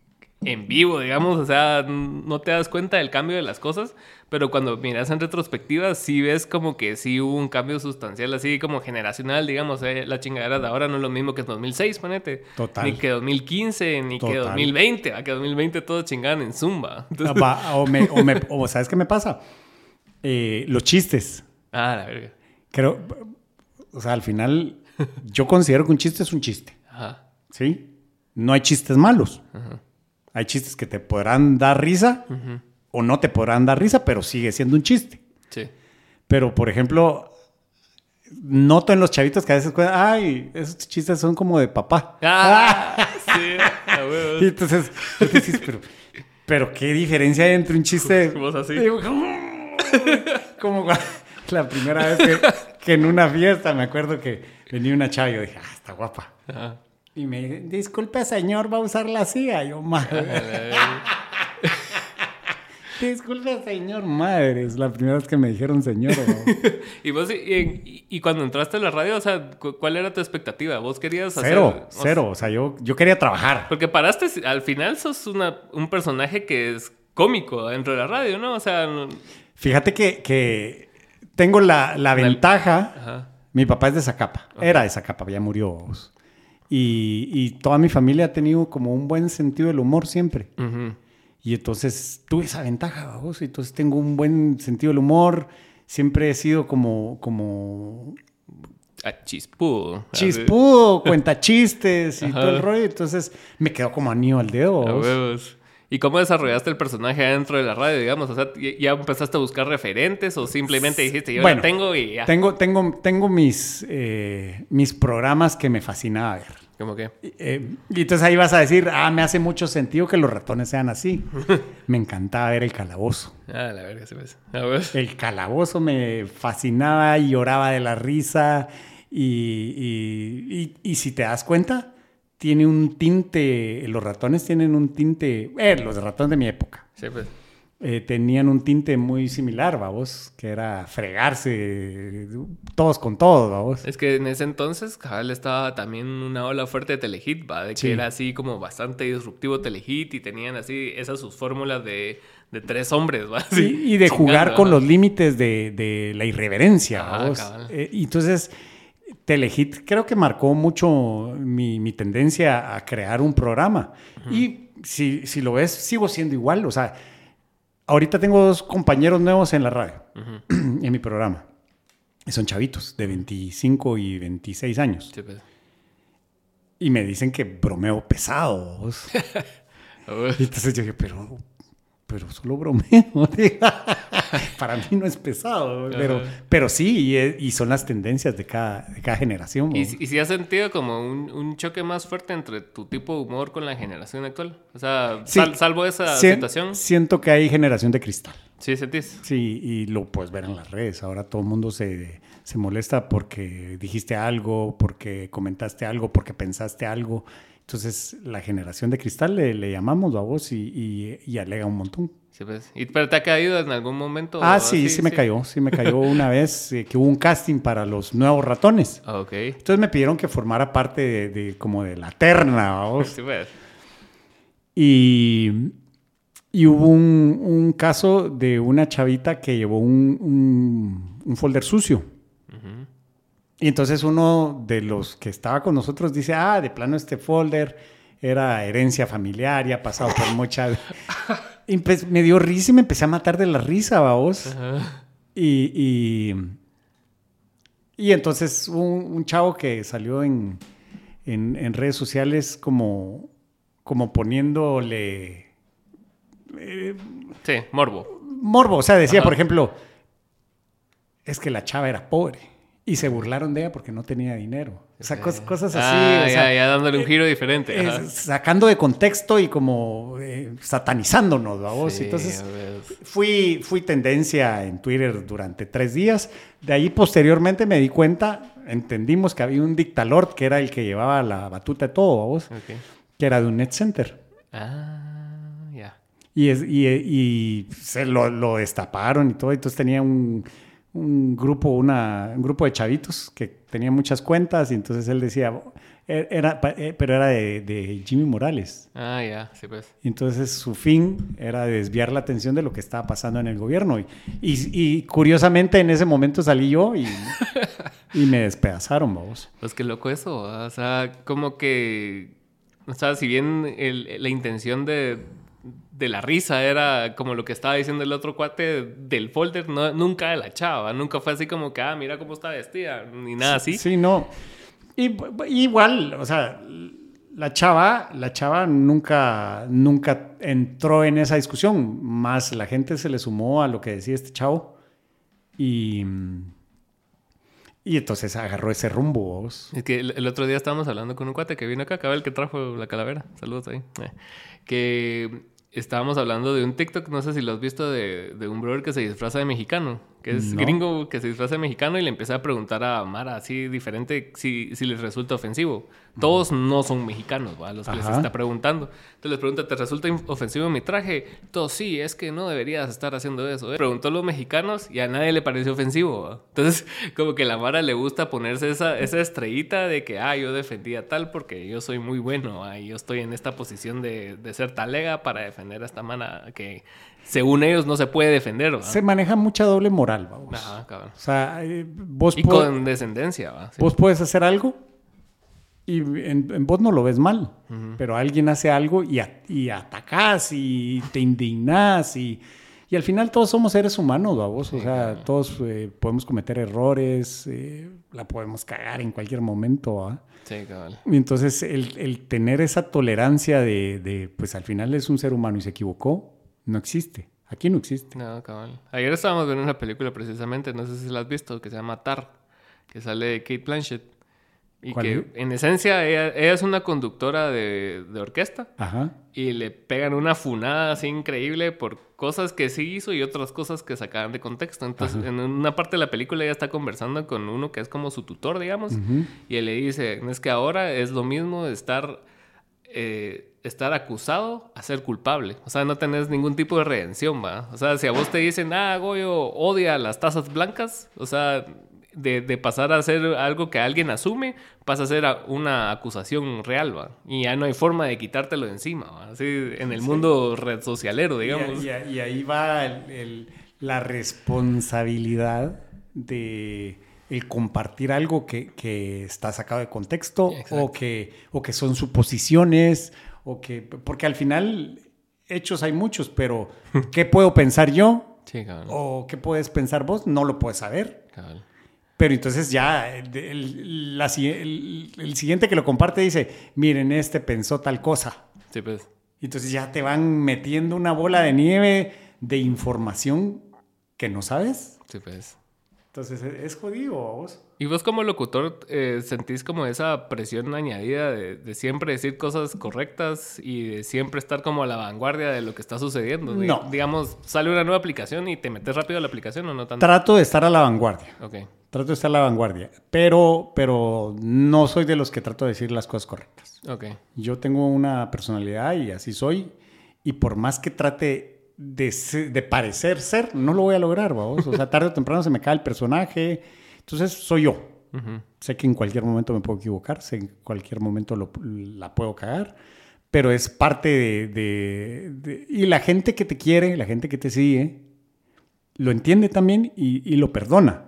en vivo, digamos, o sea, no te das cuenta del cambio de las cosas, pero cuando miras en retrospectiva, sí ves como que sí hubo un cambio sustancial, así como generacional, digamos, eh, la chingadera de ahora no es lo mismo que 2006, ponete. Total. Ni que 2015, ni que Total. 2020, a que 2020 todos chingaban en Zumba. Entonces- Va, o, me, o, me- o ¿sabes qué me pasa? Eh, los chistes. ah, la verga. Creo, o sea, al final, yo considero que un chiste es un chiste, Ajá. ¿sí? No hay chistes malos. Hay chistes que te podrán dar risa o no te podrán dar risa, pero sigue siendo un chiste. Sí. Pero, por ejemplo, noto en los chavitos que a veces cuentan, ay, esos chistes son como de papá. Ah, sí. Y entonces, tú dices, pero, pero qué diferencia hay entre un chiste. Vos así. Digo, como la primera vez que, que en una fiesta me acuerdo que venía una chava y yo dije, ah, está guapa. Ajá. Y me dice, disculpe, señor, va a usar la silla. Yo, madre. disculpe, señor, madre. Es la primera vez que me dijeron señor. Y vos, y, y- y cuando entraste a la radio, o sea, cu- ¿cuál era tu expectativa? ¿Vos querías hacer...? Cero, cero. O sea, yo, yo quería trabajar. Porque paraste, al final sos una, un personaje que es cómico dentro de la radio, ¿no? O sea, no- Fíjate que, que tengo la, la ventaja. Mi papá es de Zacapa. Era de Zacapa, ya murió. vos. Y, y toda mi familia ha tenido como un buen sentido del humor siempre. Y entonces tuve esa ventaja, vamos. Entonces tengo un buen sentido del humor. Siempre he sido como, como Ah, chispudo. chispudo, cuenta chistes y Ajá. todo el rollo. Entonces me quedó como anillo al dedo. A huevos. ¿Y cómo desarrollaste el personaje adentro de la radio, digamos? O sea, ¿ya empezaste a buscar referentes o simplemente dijiste, yo Bueno, tengo y ya? Tengo, tengo, tengo mis, eh, mis programas que me fascinaba ver. ¿Cómo? Eh, y entonces ahí vas a decir, ah, me hace mucho sentido que los ratones sean así. me encantaba ver el calabozo. Ah, la verga, se ves. A huevos. El calabozo me fascinaba y lloraba de la risa. Y, y- y- y si te das cuenta, tiene un tinte, los ratones tienen un tinte, eh, los ratones de mi época, Sí, pues. eh, tenían un tinte muy similar, vamos, que era fregarse todos con todos, vamos. Es que en ese entonces, cabal, estaba también una ola fuerte de Telehit, ¿va? De que Sí. era así como bastante disruptivo Telehit y tenían así esas sus fórmulas de, de tres hombres, ¿va? Así, y, de jugar con los límites de, de la irreverencia. Eh, y entonces, Telehit creo que marcó mucho mi, mi tendencia a crear un programa. Y si, si lo ves, sigo siendo igual. O sea, ahorita tengo dos compañeros nuevos en la radio, en mi programa. Y son chavitos de 25 y 26 años. Sí, pues. Y me dicen que bromeo pesado. entonces yo dije, pero, pero solo bromeo. Para mí no es pesado, pero, pero sí, y, es- y son las tendencias de cada, de cada generación. ¿Y, si- y si has sentido como un, un choque más fuerte entre tu tipo de humor con la generación actual? O sea, Sí. sal- salvo esa Sien- situación, Siento que hay generación de cristal. ¿sí sentís? Sí, y lo puedes ver en las redes. Ahora todo el mundo se, se molesta porque dijiste algo, porque comentaste algo, porque pensaste algo. Entonces, la generación de cristal le, le llamamos a vos y, y, y alega un montón. Sí, pues. ¿Y, ¿Pero te ha caído en algún momento? Ah, sí, sí me cayó. Sí me cayó una vez eh, que hubo un casting para los nuevos ratones. Ah, ok. Entonces me pidieron que formara parte de, de- como de la terna, vamos. Sí, pues. Y, y hubo un, un caso de una chavita que llevó un, un- un folder sucio. Y entonces uno de los que estaba con nosotros dice, ah, de plano este folder era herencia familiar y ha pasado por muchas... Y pues me dio risa y me empecé a matar de la risa, vamos. Ajá. Y, y, y entonces un, un chavo que salió en, en, en redes sociales como, como poniéndole eh, Sí, morbo. morbo. O sea, decía, Ajá. por ejemplo, es que la chava era pobre y se burlaron de ella porque no tenía dinero. O sea, cos- cosas así. Ah, o ya, sea, ya dándole un giro diferente. eh, sacando de contexto y como eh, satanizándonos, vamos. Sí, Entonces. Fui, fui tendencia en Twitter durante tres días. De ahí posteriormente me di cuenta, entendimos que había un dictalord que era el que llevaba la batuta de todo, vamos, Ok. que era de un net center. Ah, ya. Y, es, y, y se lo, lo destaparon y todo. Entonces tenía un, un grupo, una, un grupo de chavitos que tenía muchas cuentas. Y entonces él decía, era, eh, pero era de, de Jimmy Morales. Ah, ya, sí, pues. Entonces su fin era desviar la atención de lo que estaba pasando en el gobierno. Y, y- y curiosamente en ese momento salí yo y, y me despedazaron, vamos. Pues qué loco eso. O sea, como que. O sea, si bien el- la intención de, de la risa era como lo que estaba diciendo el otro cuate del folder, no, nunca de la chava. Nunca fue así como que, ah, mira cómo está vestida, ni nada así. Sí, no. Y, igual, o sea, la chava, la chava nunca, nunca entró en esa discusión. Más la gente se le sumó a lo que decía este chavo. Y, y entonces agarró ese rumbo, vos. Es que el, el otro día estábamos hablando con un cuate que vino acá, acaba el que trajo la calavera. Saludos ahí. Eh, Que estábamos hablando de un TikTok, no sé si lo has visto, de, de un brother que se disfraza de mexicano. Que es No. gringo que se disfraza de mexicano y le empieza a preguntar a Mara así diferente si, si les resulta ofensivo. Todos no son mexicanos, ¿va? Los que les Ajá. está preguntando. Entonces les pregunta, ¿te resulta ofensivo mi traje? Todos, sí, es que no deberías estar haciendo eso. ¿eh?". Preguntó a los mexicanos y a nadie le pareció ofensivo. ¿va? Entonces, como que a la Mara le gusta ponerse esa, esa estrellita de que, ah, yo defendía tal porque yo soy muy bueno. ¿va? Y yo estoy en esta posición de, de ser talega para defender a esta mana que, según ellos, no se puede defender. Se maneja mucha doble moral. vamos. Ajá, cabrón. O sea, eh, vos, Y po- con descendencia, va. sí. vos puedes hacer algo y en, en vos no lo ves mal, pero alguien hace algo y, a- y atacás y te indignás y, y al final todos somos seres humanos, vamos. O sea, todos eh, podemos cometer errores, eh, la podemos cagar en cualquier momento, ¿va? Sí, cabal. Y entonces el, el tener esa tolerancia de, de, pues al final es un ser humano y se equivocó, no existe. Aquí no existe. No, cabal. Ayer estábamos viendo una película precisamente, no sé si la has visto, que se llama Tar, que sale Kate Blanchett. Y ¿Cuál que en esencia ella, ella es una conductora de, de orquesta Ajá. y le pegan una funada así increíble por cosas que sí hizo y otras cosas que sacaban de contexto. Entonces, en una parte de la película ella está conversando con uno que es como su tutor, digamos, y él le dice, es que ahora es lo mismo estar, eh, estar acusado a ser culpable. O sea, no tenés ningún tipo de redención, ¿va? O sea, si a vos te dicen, ah, Goyo odia las tazas blancas, o sea... De, de pasar a ser algo que alguien asume, pasa a ser una acusación real, ¿va? Y ya no hay forma de quitártelo de encima, ¿va? Así en el mundo red socialero, digamos. Y, y- y ahí va el- el- la responsabilidad de el compartir algo que, que está sacado de contexto Exacto. o que, o que son suposiciones o que porque al final hechos hay muchos, pero ¿qué puedo pensar yo? Sí. ¿O qué puedes pensar vos? No lo puedes saber. cabal. Pero entonces ya el, el- la el- el siguiente que lo comparte dice, miren, este pensó tal cosa. Sí, pues. Entonces ya te van metiendo una bola de nieve de información que no sabes. Sí, pues. Entonces es, es jodido a vos. ¿Y vos como locutor eh, sentís como esa presión añadida de, de siempre decir cosas correctas y de siempre estar como a la vanguardia de lo que está sucediendo? Di- No. Digamos, sale una nueva aplicación y te metes rápido a la aplicación o no tanto. Trato de estar a la vanguardia. ok. Trato de estar a la vanguardia. Pero, pero no soy de los que trato de decir las cosas correctas. Ok. Yo tengo una personalidad y así soy. Y por más que trate de, parecer ser, no lo voy a lograr, vamos. O sea, tarde o temprano se me cae el personaje. Entonces soy yo. Sé que en cualquier momento me puedo equivocar, sé que en cualquier momento lo- la puedo cagar, pero es parte de, de- de- Y la gente que te quiere, la gente que te sigue, lo entiende también y, y lo perdona.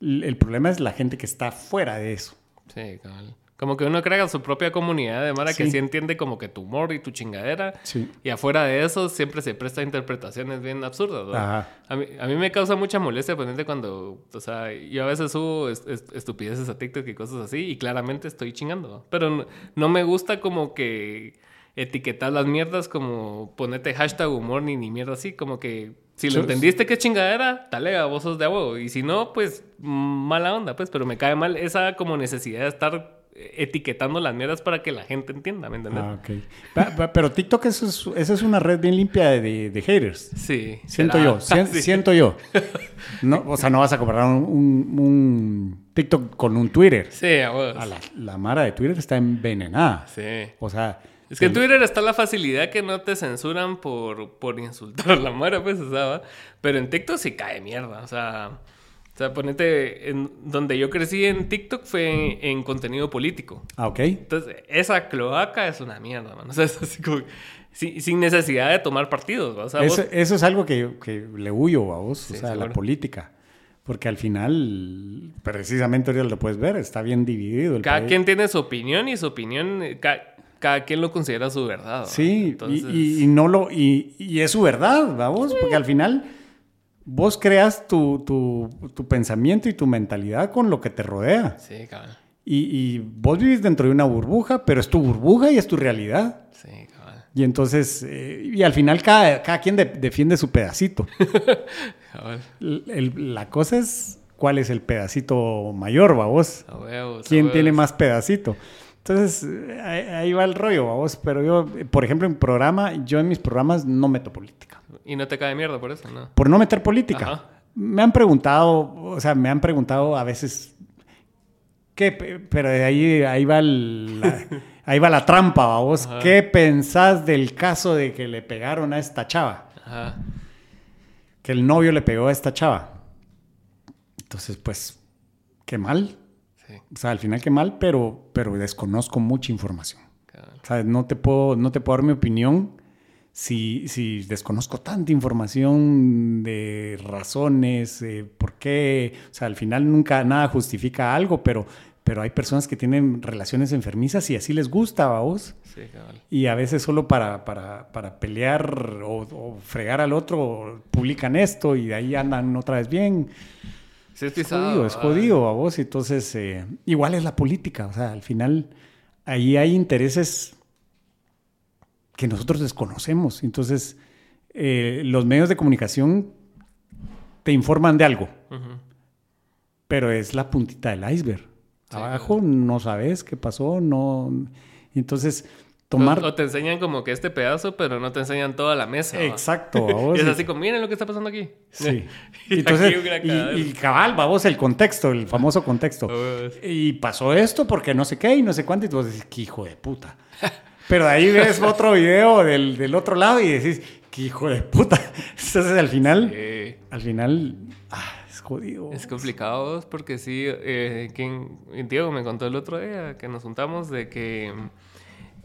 El problema es la gente que está fuera de eso. Sí, cabal. Como que uno crea su propia comunidad de Mara que Sí. entiende como que tu humor y tu chingadera. Sí. Y afuera de eso siempre se presta interpretaciones bien absurdas. Ajá. A mí, a mí me causa mucha molestia ponerte cuando, o sea, yo a veces subo est- est- estupideces a TikTok y cosas así y claramente estoy chingando. Pero no, no me gusta como que etiquetar las mierdas como ponerte hashtag humor ni, ni mierda así, como que si lo entendiste que chingadera, talega, vos sos de huevo. Y si no, pues mala onda, pues, pero me cae mal esa como necesidad de estar etiquetando las mierdas para que la gente entienda, ¿me entiendes? Ah, ok. Pa- pa- Pero TikTok eso es, esa es una red bien limpia de, de haters. Sí. Siento será. yo, Sí. siento yo. No, o sea, no vas a comparar un, un- un TikTok con un Twitter. Sí, a la, la mara de Twitter está envenenada. Sí. O sea, Es que en Twitter está la facilidad que no te censuran por, por insultar a la mara, pues, o sea, ¿va? pero en TikTok sí cae mierda, o sea, o sea, ponete, en, donde yo crecí en TikTok fue en, en contenido político. ah, ok. Entonces, esa cloaca es una mierda, man. O sea, es así como, sin, sin necesidad de tomar partidos, o sea, Eso, vos- eso es algo que, que le huyo a vos, Sí, o sea, la política. Porque al final, precisamente ahorita lo puedes ver, está bien dividido el cada país. quien tiene su opinión y su opinión, ca- cada, quien lo considera su verdad. Sí, y- Entonces, y, y no lo, y, y es su verdad, vamos, porque al final vos creas tu, tu, tu pensamiento y tu mentalidad con lo que te rodea. Sí, cabrón. Y, y vos vivís dentro de una burbuja, pero es tu burbuja y es tu realidad. Sí, cabrón. Y entonces, eh, y al final cada, cada quien de- defiende su pedacito. El- el- la cosa es cuál es el pedacito mayor, vos. A huevos, a ¿Quién tiene más pedacito? Entonces, ahí, ahí va el rollo, vos. Pero yo, por ejemplo, en programa, yo en mis programas no meto política. Y no te cae mierda por eso, ¿no? Por no meter política. Ajá. Me han preguntado, o sea, me han preguntado a veces, ¿qué? pe- Pero ahí, ahí va el- la, ahí va la trampa, vos. Ajá. ¿Qué pensás del caso de que le pegaron a esta chava? Ajá. Que el novio le pegó a esta chava. Entonces, pues, qué mal. Sí, O sea, al final qué mal, pero, pero desconozco mucha información. O sea, no te puedo, no te puedo dar mi opinión si, si desconozco tanta información de razones, eh, por qué, o sea, al final nunca nada justifica algo, pero, pero hay personas que tienen relaciones enfermizas y así les gusta a vos. Sí, cabal. Y a veces solo para, para, para pelear o, o fregar al otro publican esto y de ahí andan otra vez bien. Sí, es Es pisado. jodido, es jodido a vos. Entonces, eh, igual es la política. O sea, al final, ahí hay intereses que nosotros desconocemos. Entonces, eh, los medios de comunicación te informan de algo, pero es la puntita del iceberg. Sí, Abajo no sabes qué pasó, no. Entonces, tomar. O, o te enseñan como que este pedazo, pero no te enseñan toda la mesa. ¿va? Exacto. Y es así como, miren lo que está pasando aquí. Sí. Y Entonces, aquí y, y cabal, vamos, el contexto, el famoso contexto. Y pasó esto porque no sé qué y no sé cuánto. Y tú dices, qué hijo de puta. Pero ahí ves otro video del, del otro lado y decís, qué hijo de puta. Entonces al final, sí. al final, ah, es jodido. Es complicado porque sí, eh, quien, Diego me contó el otro día que nos juntamos de que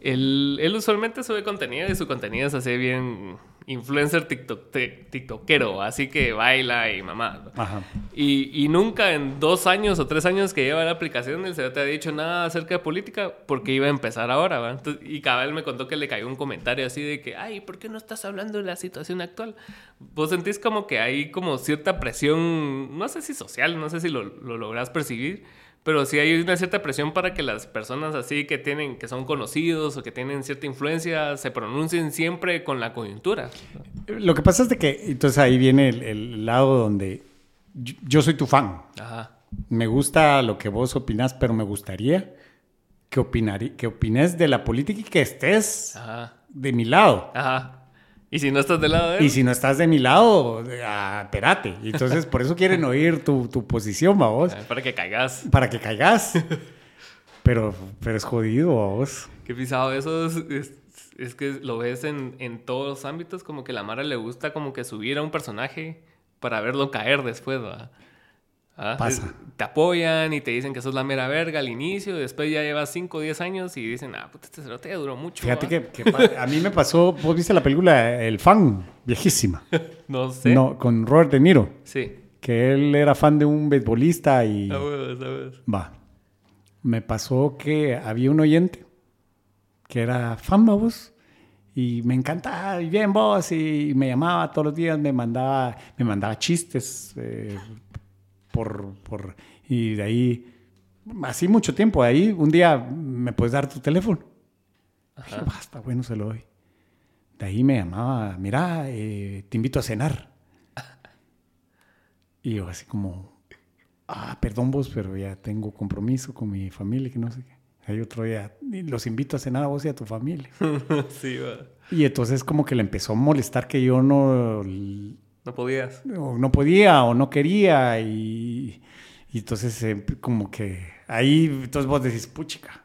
él, él usualmente sube contenido y su contenido es así bien influencer tiktok, tiktokero, así que baila y mamá. Ajá. Y, y nunca en dos años o tres años que lleva la aplicación el señor te ha dicho nada acerca de política porque iba a empezar ahora. Entonces, y Cabal me contó que le cayó un comentario así de que, ay, ¿por qué no estás hablando de la situación actual? Vos sentís como que hay como cierta presión, no sé si social, no sé si lo, lo lográs percibir, pero sí hay una cierta presión para que las personas así que tienen, que son conocidos o que tienen cierta influencia se pronuncien siempre con la coyuntura. Lo que pasa es de que, entonces ahí viene el, el lado donde yo, yo soy tu fan. Ajá. Me gusta lo que vos opinás, pero me gustaría que, opinari- que opines de la política y que estés Ajá. de mi lado. Ajá. Y si no estás del lado de él. Y si no estás de mi lado, ah, espérate. Entonces por eso quieren oír tu, tu posición, vos, eh, Para que caigas. para que caigas. Pero, pero es jodido, vos. Qué pisado eso es, es, es que lo ves en, en todos los ámbitos como que la Mara le gusta como que subir a un personaje para verlo caer después, ¿va? Ah, Pasa. es- te apoyan y te dicen que sos la mera verga al inicio, y después ya llevas 5 o 10 años y dicen, ah, puta, este cerote duró mucho. Fíjate ¿va?". que, que a mí me pasó, vos viste la película El Fan, viejísima, No sé. no, con Robert De Niro, Sí. que él era fan de un beisbolista y... Va. Me pasó que había un oyente que era fan, ¿va vos. Y me encantaba, y bien vos, y me llamaba todos los días, me mandaba, me mandaba chistes eh, por, por, y de ahí, así mucho tiempo, de ahí un día me puedes dar tu teléfono. Dije, Ajá. basta, bueno, se lo doy. De ahí me llamaba, mira, eh, te invito a cenar. Y yo así como, ah, perdón vos, pero ya tengo compromiso con mi familia, que no sé qué. Hay otro día, "Y los invito a cenar a vos y a tu familia. sí, va. Y entonces como que le empezó a molestar que yo no, No podías. o no podía o no quería y, y entonces eh, como que ahí, entonces vos decís, puchica,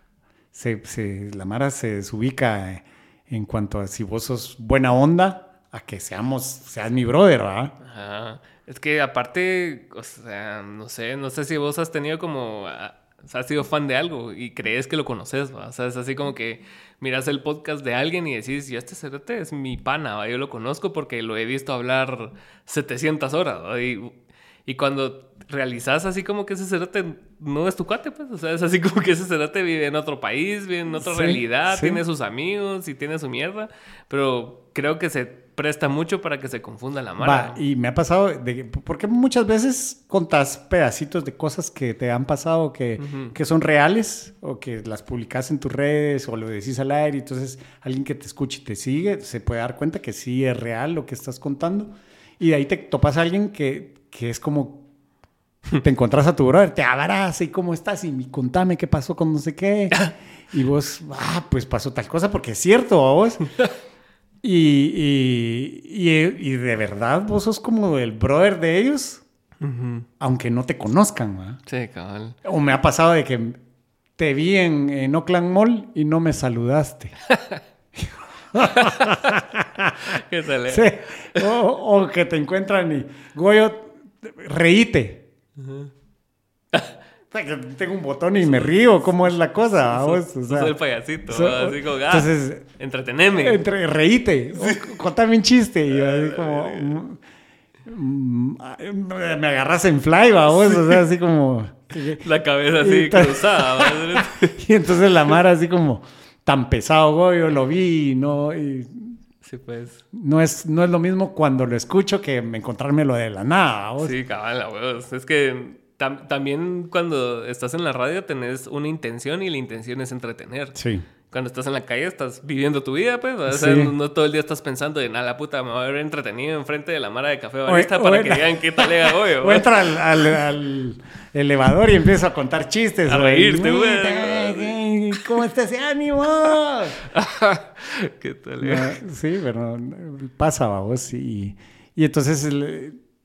se, se- la Mara se desubica en cuanto a si vos sos buena onda, a que seamos, seas mi brother, ¿verdad? Ajá. Es que aparte, o sea, no sé, no sé si vos has tenido como, ah, has sido fan de algo y crees que lo conoces, ¿va? O sea, es así como que miras el podcast de alguien y decís, yo este cerote es mi pana, ¿va? yo lo conozco porque lo he visto hablar 700 horas, ¿va? Y, y cuando realizas así como que ese cerote no es tu cuate, pues, o sea, es así como que ese cerote vive en otro país, vive en otra Sí, realidad, sí. tiene sus amigos y tiene su mierda, pero creo que se presta mucho para que se confunda la mara. Va, y me ha pasado, de, que- porque muchas veces contas pedacitos de cosas que te han pasado que, Ujú. que son reales o que las publicas en tus redes o lo decís al aire, y entonces alguien que te escuche y te sigue se puede dar cuenta que sí es real lo que estás contando y de ahí te topas a alguien que, que es como te encontrás a tu brother, te abraza y cómo estás y contame qué pasó con no sé qué. Y vos, ah, pues pasó tal cosa porque es cierto, ¿a vos. Y, y, y- y de verdad vos sos como el brother de ellos, aunque no te conozcan, ¿va? Sí, cabal. O me ha pasado de que te vi en, en Oakland Mall y no me saludaste. ¿Qué? Sí. O, o que te encuentran y, Goyo, reíte. Sea, que tengo un botón y me río, ¿cómo es la cosa? vos? O sea, Soy el payasito, así como, ah, entonces, entreteneme. entre, reíte, o contame un chiste. Y yo así como... mm, mm, me agarras en fly, vos, o sea, así como... La cabeza así cruzada. Y entonces la Mara así como tan pesado, güey, yo lo vi y no, y Sí, pues. no, es, no es lo mismo cuando lo escucho que encontrármelo de la nada. vos. Sí, cabal. Es que tam- también cuando estás en la radio tenés una intención y la intención es entretener. Sí. Cuando estás en la calle estás viviendo tu vida, pues. O sea, Sí. no, todo el día estás pensando en, a la puta, me voy a ver entretenido enfrente de la mara de café barista o para que digan qué tal era hoy. O entra al, al- al elevador y empiezo a contar chistes. A reírte, güey. ¿Cómo está ese ánimo? ¿Qué tal era? No, sí, pero pasa, vos. Y, y entonces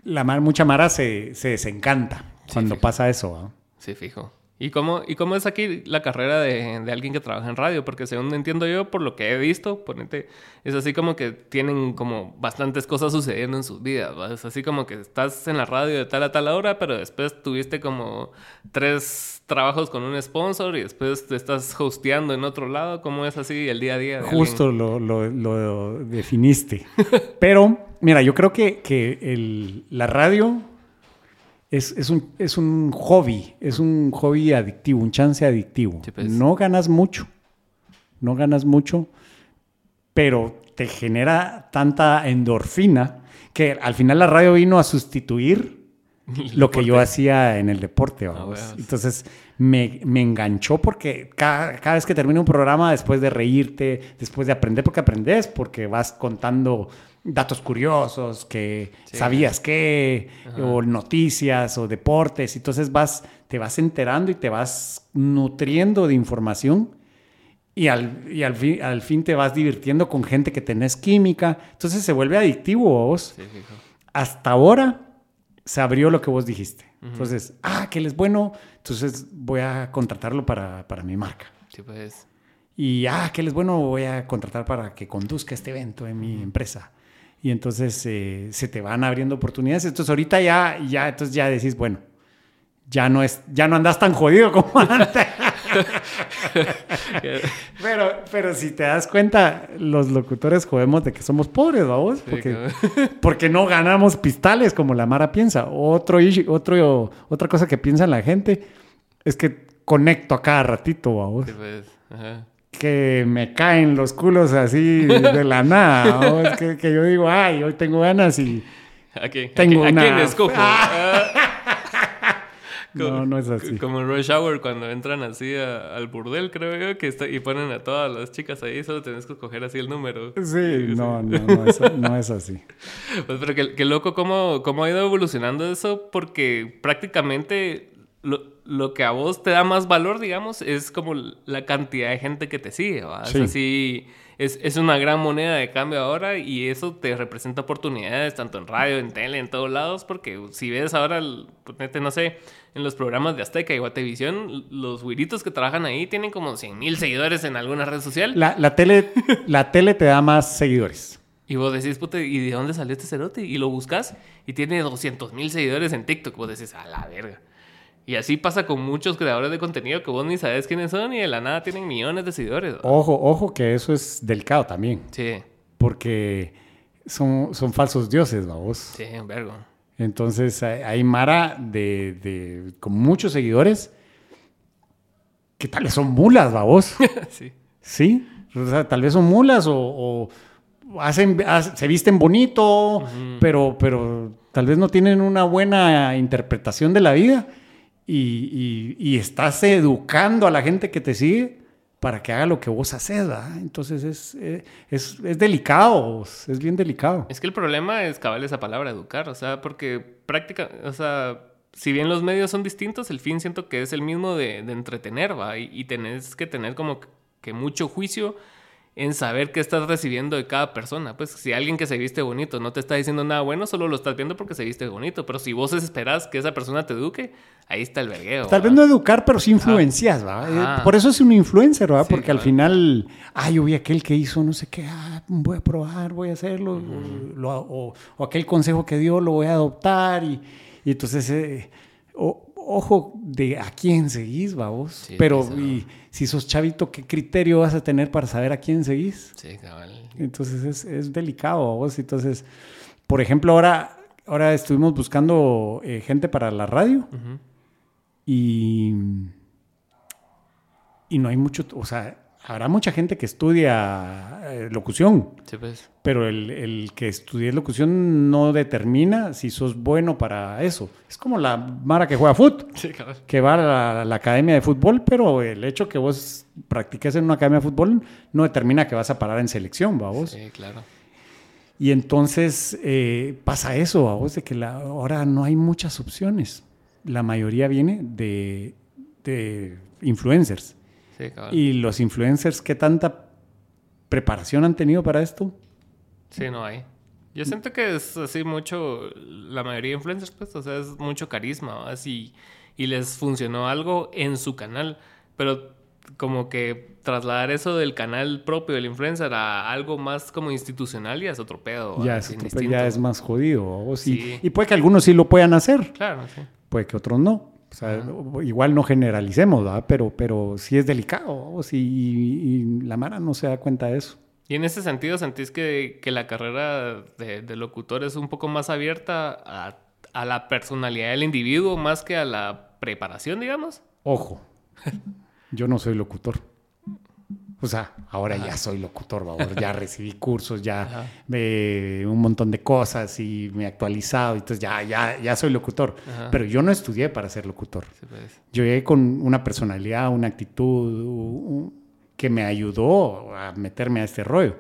la mar, mucha Mara se, se desencanta cuando fijo. pasa eso. ¿va? Sí, fijo. ¿Y cómo, ¿Y cómo es aquí la carrera de, de alguien que trabaja en radio? Porque según entiendo yo, por lo que he visto, ponete, es así como que tienen como bastantes cosas sucediendo en sus vidas. ¿va? Es así como que estás en la radio de tal a tal hora, pero después tuviste como tres trabajos con un sponsor y después te estás hosteando en otro lado. ¿Cómo es así el día a día? de Justo lo, lo- lo definiste. Pero, mira, yo creo que, que el- la radio es, es un, es un hobby, es un hobby adictivo, un chance adictivo. Sí, pues. No ganas mucho, no ganas mucho, pero te genera tanta endorfina que al final la radio vino a sustituir lo que yo hacía en el deporte. Ah, vamos. Entonces me, me enganchó porque cada, cada vez que termino un programa, después de reírte, después de aprender, porque aprendes, porque vas contando datos curiosos, que Sí. sabías qué, o noticias, o deportes, entonces vas, te vas enterando y te vas nutriendo de información. Y al, y al, fin, al fin te vas divirtiendo con gente que tenés química. Entonces se vuelve adictivo vos Sí, hasta ahora se abrió lo que vos dijiste. Entonces, ah, que él es bueno, entonces voy a contratarlo para, para mi marca. Sí, pues. Y, ah, que él es bueno, voy a contratar para que conduzca este evento en mi empresa. Y entonces eh, se te van abriendo oportunidades. Entonces ahorita ya, ya, entonces ya decís, bueno, ya no, es, ya no andas tan jodido como antes. pero, pero si te das cuenta, los locutores jodemos de que somos pobres, vamos, porque, porque no ganamos pistales como la Mara piensa. Otro, otro, otra cosa que piensa la gente es que conecto a cada ratito, vamos Sí, pues. Ajá. Que me caen los culos así de la nada. Es que, que yo digo, ay, hoy tengo ganas y... ¿A quién, Tengo ¿A quién- a quién una- escojo? Ah. No, no es así. Como en Rush Hour cuando entran así a- al burdel, creo yo, que está, y ponen a todas las chicas ahí, solo tenés que escoger así el número. Sí, no, no, no es, no es así. Pues pero qué, qué loco cómo, cómo ha ido evolucionando eso, porque prácticamente lo, lo que a vos te da más valor, digamos, es como la cantidad de gente que te sigue. Sí. Es así, es, es una gran moneda de cambio ahora y eso te representa oportunidades tanto en radio, en tele, en todos lados, porque si ves ahora, el- ponete, no sé, en los programas de Azteca y Guatevisión, los güiritos que trabajan ahí tienen como 100 mil seguidores en alguna red social. La, la tele, la tele te da más seguidores. Y vos decís, puta, ¿y de dónde salió este cerote? Y lo buscas y tiene 200 mil seguidores en TikTok. Vos decís, a la verga. Y así pasa con muchos creadores de contenido que vos ni sabes quiénes son y de la nada tienen millones de seguidores. Ojo, ojo que eso es delicado también, Sí, porque son, son falsos dioses, vamos. sí, un vergo. Entonces hay, Mara de, de- con muchos seguidores que tal vez son mulas, vamos. sí. Sí, o sea, tal vez son mulas o, o hacen, hace- se visten bonito, pero, pero tal vez no tienen una buena interpretación de la vida y, y- y estás educando a la gente que te sigue para que haga lo que vos haces, ¿verdad? Entonces es, eh, es, es delicado, es bien delicado. Es que el problema es cabal esa palabra educar, o sea, porque práctica, o sea, si bien los medios son distintos, el fin siento que es el mismo de, de entretener, ¿va? Y, y tenés que tener como que mucho juicio en saber qué estás recibiendo de cada persona. Pues si alguien que se viste bonito no te está diciendo nada bueno, solo lo estás viendo porque se viste bonito. Pero si vos esperás que esa persona te eduque, ahí está el vergueo. Tal vez no educar, pero sí influencias, ¿va? Eh, Por eso es un influencer, ¿va? Sí, Porque al final, ah, yo vi aquel que hizo no sé qué, ah, voy a probar, voy a hacerlo, o, lo- o- o aquel consejo que dio lo voy a adoptar, y, y entonces, eh, o, ojo de a quién seguís, va vos. Sí, Pero eso. y si sos chavito, ¿qué criterio vas a tener para saber a quién seguís? Sí, cabal. Entonces es, es delicado, ¿va vos. Entonces, por ejemplo, ahora, ahora estuvimos buscando eh, gente para la radio y, y no hay mucho, o sea, habrá mucha gente que estudia eh, locución, Sí, pues. pero el, el que estudie locución no determina si sos bueno para eso. Es como la Mara que juega fútbol, Sí, que va a la, la academia de fútbol, pero el hecho que vos practiques en una academia de fútbol no determina que vas a parar en selección, ¿va vos? Sí, claro. Y entonces eh, pasa eso, a vos, de que la, ahora no hay muchas opciones. La mayoría viene de, de influencers. Sí. Y los influencers, ¿qué tanta preparación han tenido para esto? Sí, no hay. Yo siento que es así mucho, la mayoría de influencers, pues, o sea, es mucho carisma, así, y les funcionó algo en su canal, pero como que trasladar eso del canal propio del influencer a algo más como institucional ya es otro pedo. Ya es, Así, otro- distinto. ya es más jodido. y- Sí. y, puede que algunos sí lo puedan hacer, Claro, sí. puede que otros no. O sea, igual no generalicemos, ¿verdad? Pero, pero sí es delicado. vos, y, y la Mara no se da cuenta de eso. Y en ese sentido, ¿sentís que, que la carrera de, de locutor es un poco más abierta a, a la personalidad del individuo más que a la preparación, digamos? Ojo, yo no soy locutor. O sea, ahora ya soy locutor, babor. ya recibí cursos, ya eh, un montón de cosas y me he actualizado, entonces ya, ya, ya soy locutor. Ajá. Pero yo no estudié para ser locutor. Sí, pues. Yo llegué con una personalidad, una actitud que me ayudó a meterme a este rollo.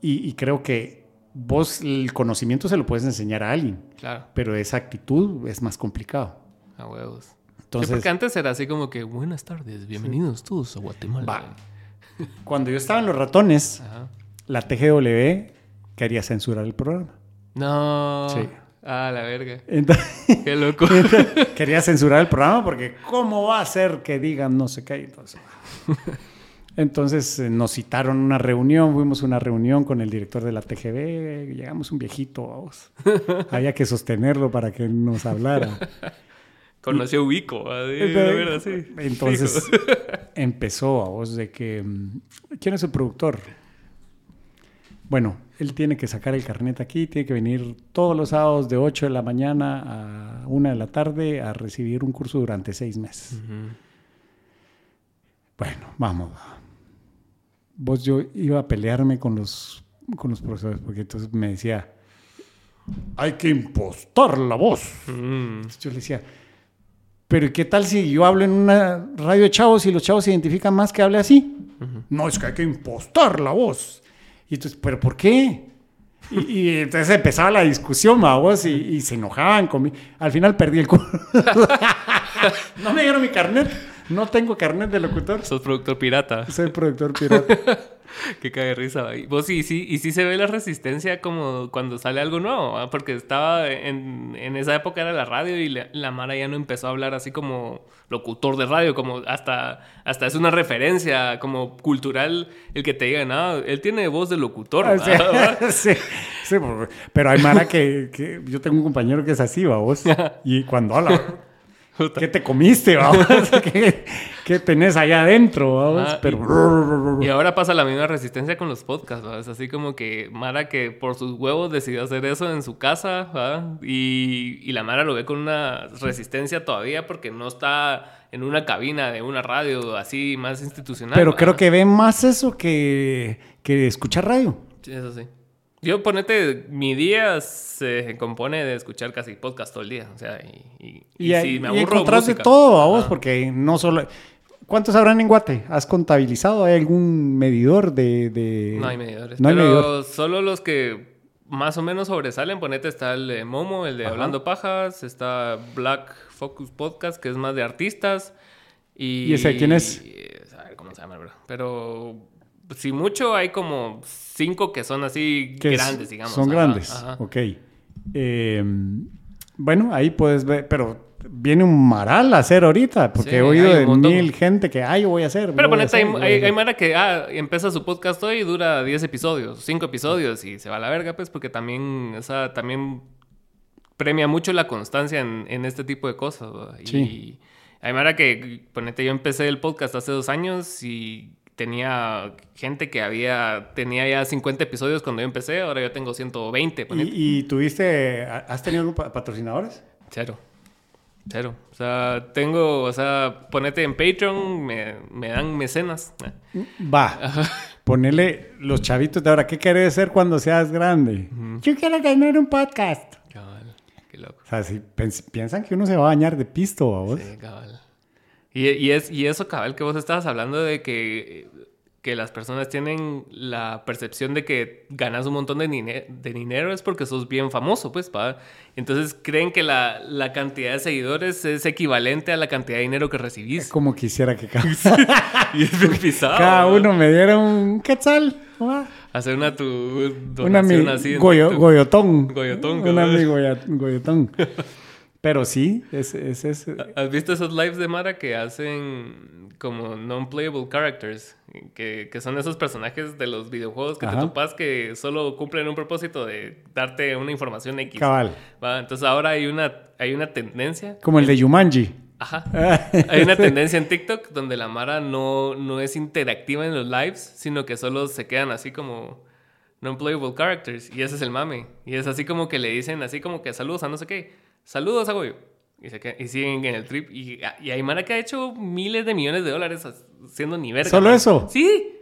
Y, y creo que vos el conocimiento se lo puedes enseñar a alguien, Claro, pero esa actitud es más complicado. a huevos. Entonces, sí, porque antes era así como que, buenas tardes, bienvenidos todos a Guatemala. Va. cuando yo estaba en Los Ratones, Ajá. la TGW quería censurar el programa. No. Sí. Ah, la verga. Entonces, Qué loco. quería censurar el programa porque ¿cómo va a ser que digan no sé qué? Entonces, entonces eh, nos citaron una reunión, fuimos a una reunión con el director de la TGV, llegamos un viejito, vamos. había que sostenerlo para que nos hablara. Conoció Ubico. así, Entonces, la verdad, sí. Entonces Fijo. empezó a voz de que, mm, ¿quién es el productor? Bueno, él tiene que sacar el carnet aquí, tiene que venir todos los sábados de 8 de la mañana a 1 de la tarde a recibir un curso durante seis meses. Ujú. Bueno, vamos. va. Vos yo iba a pelearme con los, con los profesores porque entonces me decía, hay que impostar la voz. Mm. Entonces yo le decía, pero ¿y qué tal si yo hablo en una radio de chavos y los chavos se identifican más que hable así? No, es que hay que impostar la voz. Y entonces, ¿pero por qué? Y, y entonces empezaba la discusión, ma, vos, y, y se enojaban conmigo. Al final perdí el curso. no me dieron mi carnet. No tengo carnet de locutor. Sos productor pirata. Soy productor pirata. Que cae risa. Y vos sí, sí, y sí se ve la resistencia como cuando sale algo nuevo, ¿va? porque estaba en, en esa época era la radio y la, la Mara ya no empezó a hablar así como locutor de radio, como hasta, hasta es una referencia como cultural el que te digan, ah, él tiene voz de locutor. Ah, ¿va? sí, sí, pero hay Mara que, que- Yo tengo un compañero que es así, va vos. Y cuando habla... ¿Qué te comiste, vamos? ¿Qué, qué tenés allá adentro, vamos? Ah, Pero... Y ahora pasa la misma resistencia con los podcasts, ¿va? Es así como que Mara que por sus huevos decidió hacer eso en su casa, ¿va? Y, y la Mara lo ve con una resistencia todavía porque no está en una cabina de una radio así más institucional. Pero ¿va? creo que ve más eso que, que escuchar radio. Sí, eso sí. Yo, ponete, mi día se compone de escuchar casi podcast todo el día. O sea, y, y, Y, y si me y aburro, encontrás de todo a vos, porque no solo... ¿Cuántos habrán en Guate? ¿Has contabilizado? ¿Hay algún medidor de...? de- No hay medidores. No hay pero medidor. solo los que más o menos sobresalen. Ponete, está el de Momo, el de Ajá. Hablando Pajas. Está Black Focus Podcast, que es más de artistas. Y, ¿Y ese quién es? A ver cómo se llama, bro. Pero si mucho, hay como cinco que son así es- grandes, digamos. Son Ajá, grandes, ajá. ok. Eh, bueno, ahí puedes ver, pero viene un maral a hacer ahorita, porque Sí, he oído de mil gente que, ay, yo voy a hacer. Pero ponete, hay, hacer, hay, hacer". hay Mara que ah, empieza su podcast hoy y dura 10 episodios, 5 episodios y se va a la verga, pues, porque también, o sea, también premia mucho la constancia en, en este tipo de cosas. Sí. Y hay mara que, ponete, yo empecé el podcast hace dos años y tenía gente que había, tenía ya 50 episodios cuando yo empecé, ahora yo tengo 120, ponete. ¿Y, y tuviste, has tenido pa- patrocinadores? Cero. Cero. O sea, tengo, o sea, ponete en Patreon, me, me dan mecenas. Va. Ponele los chavitos de ahora, ¿qué querés ser cuando seas grande? Yo quiero tener un podcast. Cabal, qué loco. O sea, si piensan que uno se va a bañar de pisto, ¿a vos? Sí, cabal. Y, y es, y eso, cabal, que vos estabas hablando de que, que las personas tienen la percepción de que ganas un montón de, de dinero es porque sos bien famoso, pues, pa. Entonces creen que la, la cantidad de seguidores es equivalente a la cantidad de dinero que recibís. Como quisiera que cada, y es bien pisado. cada ¿no? uno me diera un quetzal. Hacer una tu donación ami- así. en goyo- TikTok. goyotón. Goyotón, Un cabal. amigo goya- goyotón. Pero sí, es, es, es- ¿Has visto esos lives de Mara que hacen como non-playable characters? Que, que son esos personajes de los videojuegos que Ajá. te topas que solo cumplen un propósito de darte una información X. cabal. ¿va? Entonces ahora hay una, hay una tendencia. Como el de Yumanji. Ajá. Hay una tendencia en TikTok donde la Mara no, no es interactiva en los lives, sino que solo se quedan así como non-playable characters. Y ese es el mame. Y es así como que le dicen así como que saludos a no sé qué. Saludos a Goyo. Y, se quedan- y siguen en el trip. Y, y hay Mara que ha hecho miles de millones de dólares siendo ni verga. ¿Solo man. eso? Sí.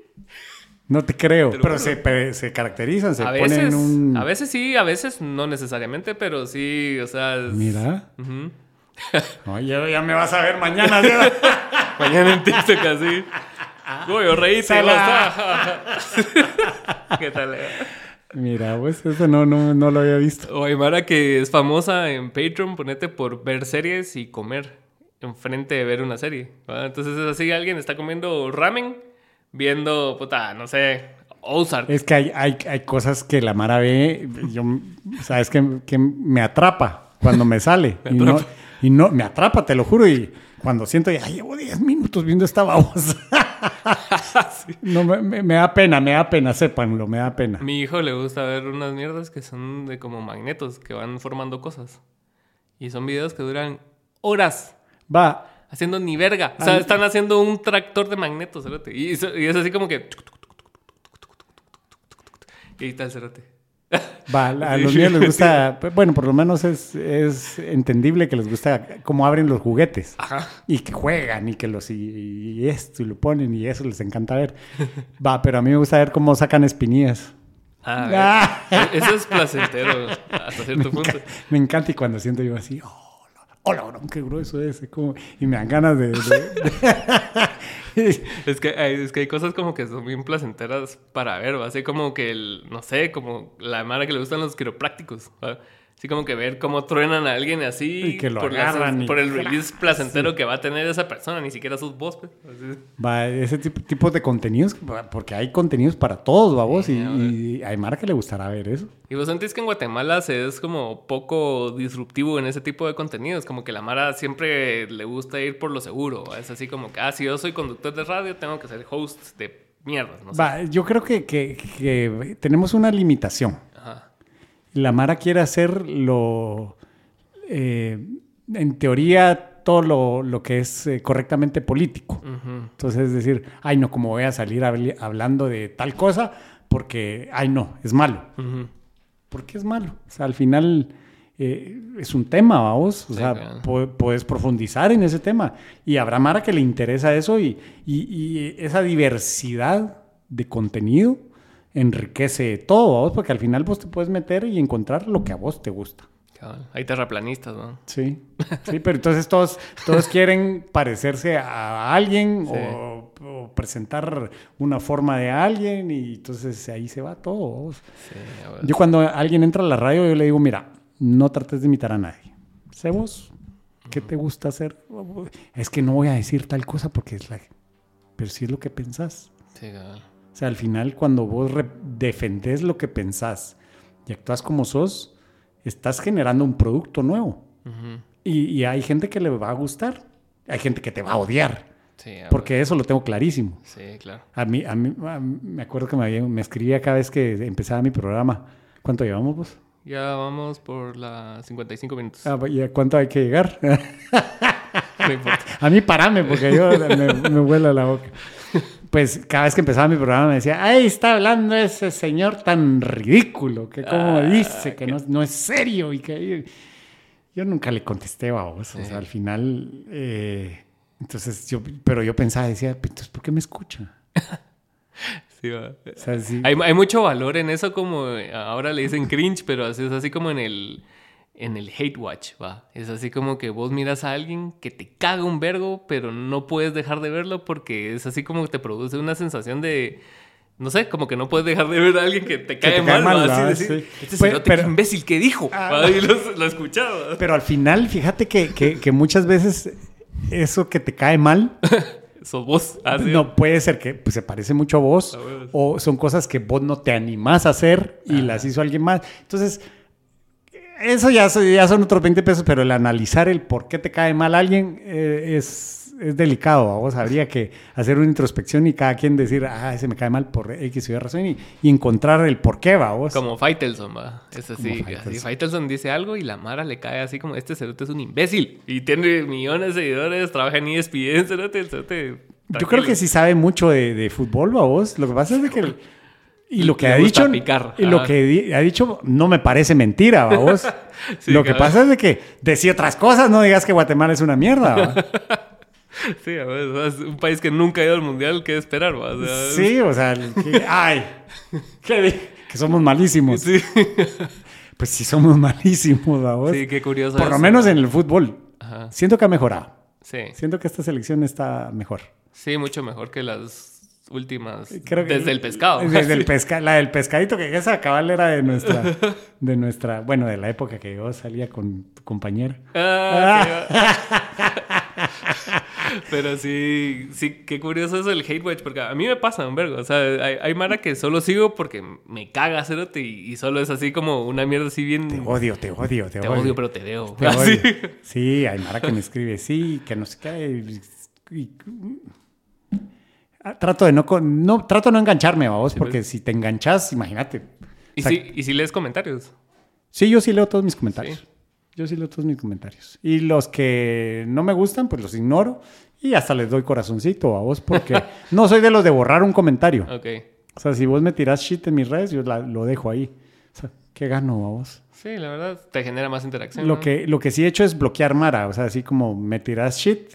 No te creo. Te Pero se, se caracterizan, se a ponen veces, un... a veces sí, a veces no necesariamente, pero sí, o sea... es- Mira. Oye, ya me vas a ver mañana. ¿sí? Mañana en TikTok así. Goyo, reíte. ¿Qué tal? eh? Mira, pues eso no, no, no lo había visto. O hay Mara que es famosa en Patreon, ponete por ver series y comer enfrente de ver una serie. Entonces es así, alguien está comiendo ramen, viendo, puta, no sé, Ozark. Es que hay, hay, hay cosas que la Mara ve, yo, sabes que, que me atrapa cuando me sale. y, no, y no, me atrapa, te lo juro. Y cuando siento, ya llevo 10 minutos viendo esta babosa. no, me, da pena, me da pena, sépanlo, me da pena. Mi hijo le gusta ver unas mierdas que son de como magnetos, que van formando cosas. Y son videos que duran horas. Va, Haciendo ni verga. O sea, están haciendo un tractor de magnetos, cerote. Y, es así como que... Y ahí está el cerote. Va, a los niños les gusta, bueno, por lo menos es, es entendible que les gusta cómo abren los juguetes. Ajá. Y que juegan y que los y, y esto y lo ponen y eso les encanta ver. Va, pero a mí me gusta ver cómo sacan espinillas. Ah, Ah. e- Eso es placentero hasta cierto punto. Me encanta y cuando siento yo así, hola, hola, bro, qué grueso es. como- y me dan ganas de... de- Es que, hay, es que hay cosas como que son bien placenteras para ver, ¿va? Así como que, el, no sé, como la mara que le gustan los quiroprácticos, ¿va? Así como que ver cómo truenan a alguien así Y que lo por, la- agarran y- por el release placentero que va a tener esa persona, ni siquiera sus pues. Así. Va, ese tipo, tipo de contenidos, porque hay contenidos para todos, Sí, y, y hay Mara que le gustará ver eso. ¿Y vos sentís que en Guatemala se es como poco disruptivo en ese tipo de contenidos? Como que la Mara siempre le gusta ir por lo seguro. Es así como que, ah, si yo soy conductor de radio, tengo que ser host de mierdas, no sé. Va, yo creo que, que- que tenemos una limitación. La Mara quiere hacer lo, eh, en teoría, todo lo, lo que es eh, correctamente político. Entonces, es decir, ay, no, como voy a salir hablando de tal cosa, porque, ay, no, es malo. Ujú. ¿Por qué es malo? O sea, al final eh, es un tema, vamos. O Sí, sea, puedes profundizar en ese tema. Y habrá Mara que le interesa eso y, y- y esa diversidad de contenido enriquece todo, vamos, porque al final vos te puedes meter y encontrar lo que a vos te gusta. Hay terraplanistas, ¿no? Sí, sí, pero entonces todos, todos quieren parecerse a alguien Sí. o, o presentar una forma de alguien y entonces ahí se va todo. Sí. Yo cuando alguien entra a la radio, yo le digo, mira, no trates de imitar a nadie. Sé vos. ¿Qué te gusta hacer? Es que no voy a decir tal cosa porque es la... Pero si es lo que pensás. Sí. O sea, al final cuando vos defendés lo que pensás y actúas como sos, estás generando un producto nuevo. Ujú. Y, y hay gente que le va a gustar. Hay gente que te va a odiar. Sí, Porque eso lo tengo clarísimo. Sí, claro. A mí, a mí, a mí- me acuerdo que me, me escribía cada vez que empezaba mi programa. ¿Cuánto llevamos vos? Ya vamos por las 55 minutos. Ah, ¿Y a cuánto hay que llegar? No importa. A mí parame porque yo me, me vuela la boca. Pues cada vez que empezaba mi programa me decía, ahí está hablando ese señor tan ridículo, que como Ah, dice, que no, no es serio y que... Yo nunca le contesté a vos, o sea, al final... eh, entonces yo, pero yo pensaba, decía, entonces, ¿por qué me escucha? Sí. O sea, sí. Hay, hay mucho valor en eso, como eh, ahora le dicen cringe, pero así- es así como en el, en el hate watch, va. Es así como que vos miras a alguien que te caga un vergo, pero no puedes dejar de verlo porque es así como que te produce una sensación de. No sé, como que no puedes dejar de ver a alguien que te cae te mal, cae mal, ¿va? Así ¿va? decir, Sí. Este Pues, pero- imbécil que dijo. Ah, lo, lo escuchaba. Pero al final, fíjate que, que, que muchas veces eso que te cae mal Sos vos. Así. no puede ser que pues, se parece mucho a vos o son cosas que vos no te animás a hacer y las hizo alguien más. Entonces, eso ya, so- ya son otros 20 pesos, pero el analizar el por qué te cae mal alguien eh, es, es delicado. Vos habría que hacer una introspección y cada quien decir, ah, ese me cae mal por X o Y razón y, y encontrar el por qué, va vos. Como Faitelson, va. Es así. Faitelson. Faitelson dice algo y la Mara le cae así como: Este cerote es un imbécil. Y tiene millones de seguidores, trabaja en ESPN, cerote, el cerote. Yo creo que sí sabe mucho de, de fútbol, ¿va vos. Lo que pasa es de que... el- y lo que ha dicho... picar, Y lo ajá. que ha dicho no me parece mentira, ¿va vos. Sí, lo que pasa es de que decía otras cosas, no digas que Guatemala es una mierda. Sí, a ver, es un país que nunca ha ido al mundial, ¿qué esperar? O sea, Sí, o sea, que- ay, ¿qué di- que somos malísimos. Sí, Pues sí somos malísimos, ¿va vos. sí, qué curioso. Por lo menos en el fútbol. Ajá. Siento que ha mejorado. Sí, Siento que esta selección está mejor. sí, mucho mejor que las últimas. Creo que desde el pescado. Desde el pesca, la del pescadito, que esa cabal era de nuestra, de nuestra, bueno, de la época que yo salía con tu compañera. Ah, sí. Pero sí, sí, qué curioso eso el hate watch, porque a mí me pasa un vergo. O sea, hay, hay Mara que solo sigo porque me caga cerote y, y solo es así como una mierda así bien. Te odio, te odio, te, Te odio. odio, pero te veo. Te Así. odio. Sí, hay Mara que me escribe, sí, que no sé qué. y- y- Ah, trato de no, no, trato de no engancharme, vamos, porque si te enganchas, imagínate. Y, O sea, si, y si lees comentarios. Sí, yo sí leo todos mis comentarios. Sí. Yo sí leo todos mis comentarios. Y los que no me gustan, pues los ignoro. Y hasta les doy corazoncito a vos, porque no soy de los de borrar un comentario. Ok. O sea, si vos me tirás shit en mis redes, yo la- lo dejo ahí. O sea, ¿qué gano a vos? Sí, la verdad, te genera más interacción. Lo ¿no? que, lo que sí he hecho es bloquear Mara. O sea, así como me tirás shit.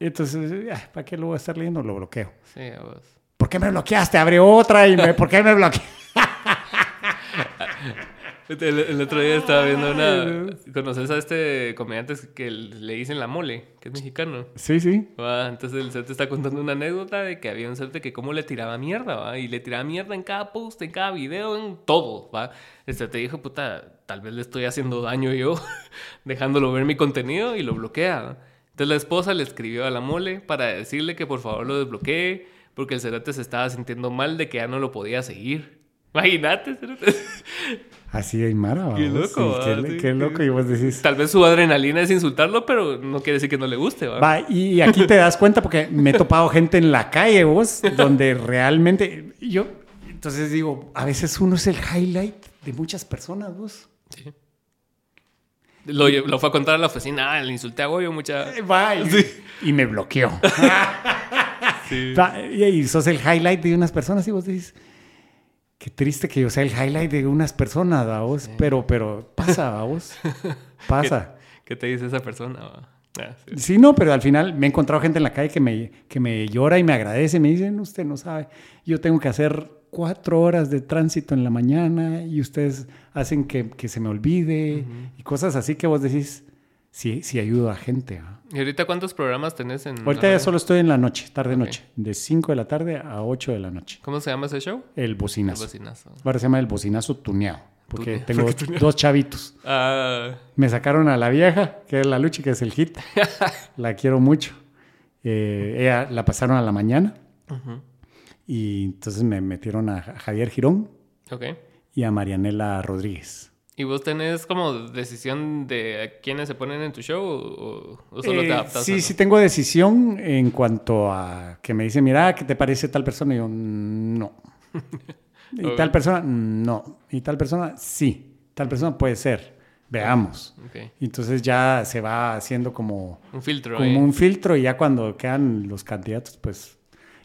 Entonces, ah, ¿para qué lo voy a estar leyendo? Lo bloqueo. Sí, a vos. ¿Por qué me bloqueaste? Abre otra y me, ¿por qué me bloqueaste? El, el otro día estaba viendo una. ¿Conoces a este comediante que le dicen la mole, que es mexicano? Sí, sí. Va, entonces el te está contando una anécdota de que había un certe que cómo le tiraba mierda, ¿va? Y le tiraba mierda en cada post, en cada video, en todo, ¿va? Este te dijo, puta, tal vez le estoy haciendo daño yo, dejándolo ver mi contenido y lo bloquea. Entonces la esposa le escribió a la mole para decirle que por favor lo desbloquee porque el cerote se estaba sintiendo mal de que ya no lo podía seguir. Imagínate, cerote. Así hay Mara. Qué loco, Sí, qué, Sí, qué loco. Y vos decís, Tal vez su adrenalina es insultarlo, pero no quiere decir que no le guste, ¿va? Va, y aquí te das cuenta porque me he topado gente en la calle, vos, donde realmente yo, entonces digo, a veces uno es el highlight de muchas personas, vos. Sí. Lo, lo fue a contar a la oficina, ah, le insulté a Goyo mucha... Va, y, y me bloqueó. Sí. Y, sos el highlight de unas personas y vos dices, qué triste que yo sea el highlight de unas personas, ¿va vos, pero, pero pasa, ¿va vos, pasa. ¿Qué te dice esa persona? Ah, sí. Sí, no, pero al final me he encontrado gente en la calle que me, que me llora y me agradece. Me dicen, usted no sabe, yo tengo que hacer cuatro horas de tránsito en la mañana y ustedes hacen que, que se me olvide y cosas así que vos decís, sí, sí ayudo a gente. ¿va? ¿Y ahorita cuántos programas tenés en... Ahorita ya solo estoy en la noche, tarde-noche, Ok. de 5 de la tarde a 8 de la noche. ¿Cómo se llama ese show? El El bocinazo. bocinazo. Ahora se llama el bocinazo tuneado, porque tengo dos chavitos. Ah, Me sacaron a la vieja, que es la Luchi, que es el hit. la quiero mucho. Eh, ella la pasaron a la mañana ujú. Y entonces me metieron a Javier Girón ok. y a Marianela Rodríguez. ¿Y vos tenés como decisión de a quiénes se ponen en tu show o, o solo te Eh, adaptas? sí, a- sí tengo decisión en cuanto a que me dice, mira, ¿qué te parece tal persona? Y yo, "Mm, no. y tal persona, "Mm, no. Y tal persona, sí. tal persona puede ser, veamos. Ok. Y Entonces ya se va haciendo como, Un filtro. como un filtro y ya cuando quedan los candidatos, pues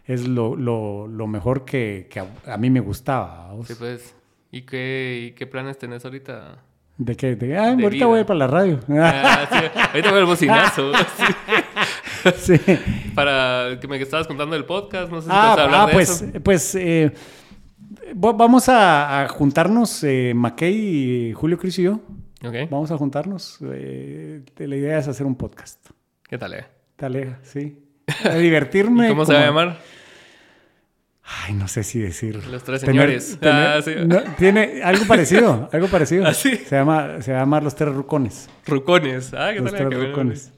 es lo, lo- lo mejor que, que a, a mí me gustaba. ¿vos? Sí, pues. ¿Y qué, y qué planes tenés ahorita? De que, de, ah, De ahorita vida. voy para la radio. Ah, sí, ahorita voy al bocinazo. Sí. sí. Para que me estabas contando del podcast, no sé si Ah, vas a hablar ah, de pues, eso. pues eh, vamos a, a juntarnos, eh, Mackey, Julio Cris y yo. Ok. Vamos a juntarnos. eh, la idea es hacer un podcast. ¿Qué tal, eh? Talega, sí. A divertirme. ¿Y cómo se va a llamar? Ay, no sé si decir. Los tres señores. Ah, sí. no, tiene algo parecido, algo parecido. ¿Ah, sí? Se llama, se llama Los Tres Rucones. Rucones. Ah, ¿qué Los tal? Tres Qué bueno, Rucones.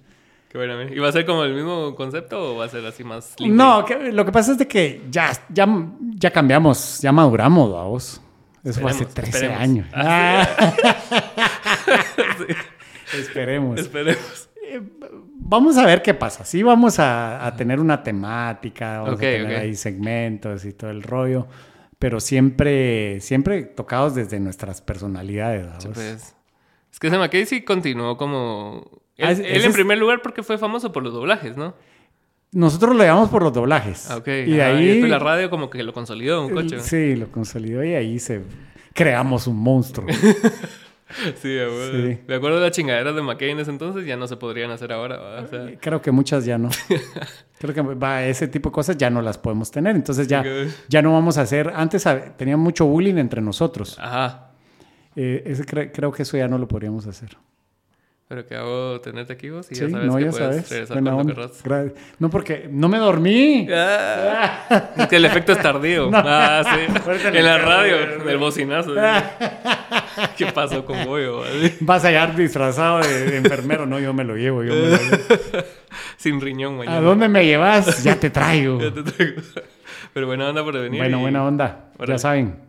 Qué bueno. ¿Y va a ser como el mismo concepto o va a ser así más libre? No, que- lo que pasa es de que ya, ya, ya cambiamos, ya maduramos, vamos. Eso fue hace Esperemos, 13 esperemos. años. Ah, Esperemos. Esperemos. Vamos a ver qué pasa. Sí, vamos a, a tener una temática, vamos Ok, a tener ok. ahí segmentos y todo el rollo, pero siempre, siempre tocados desde nuestras personalidades. Sí, pues. Es que McKay sí continuó como... Él, Ah, es- él en es- primer lugar porque fue famoso por los doblajes, ¿no? Nosotros lo llamamos por los doblajes. Ah, ok. Y de Ajá, ahí... después la radio como que lo consolidó un coche. Sí, lo consolidó y ahí se creamos un monstruo. Sí, abuelo. Sí. Me acuerdo de las chingaderas de McKay en ese entonces, ya no se podrían hacer ahora. O sea, Creo que muchas ya no. Creo que va, ese tipo de cosas ya no las podemos tener. Entonces ya, ya no vamos a hacer. Antes tenía mucho bullying entre nosotros. ajá. Eh, ese cre- creo que eso ya no lo podríamos hacer. Pero que hago tenerte aquí vos y Sí, ya sabes no, que ya puedes sabes. regresar cuando querrás. No, porque no me dormí. Ah, es que el efecto es tardío. Ah, sí. En la radio, del bocinazo. ¿Qué pasó con Goyo? Vas a llegar disfrazado de, de enfermero. No, yo me lo llevo. Yo me lo llevo. Sin riñón, mañana. ¿A dónde me llevas? Ya te traigo. Ya te traigo. Pero buena onda por venir. Bueno, y- buena onda. Ya saben.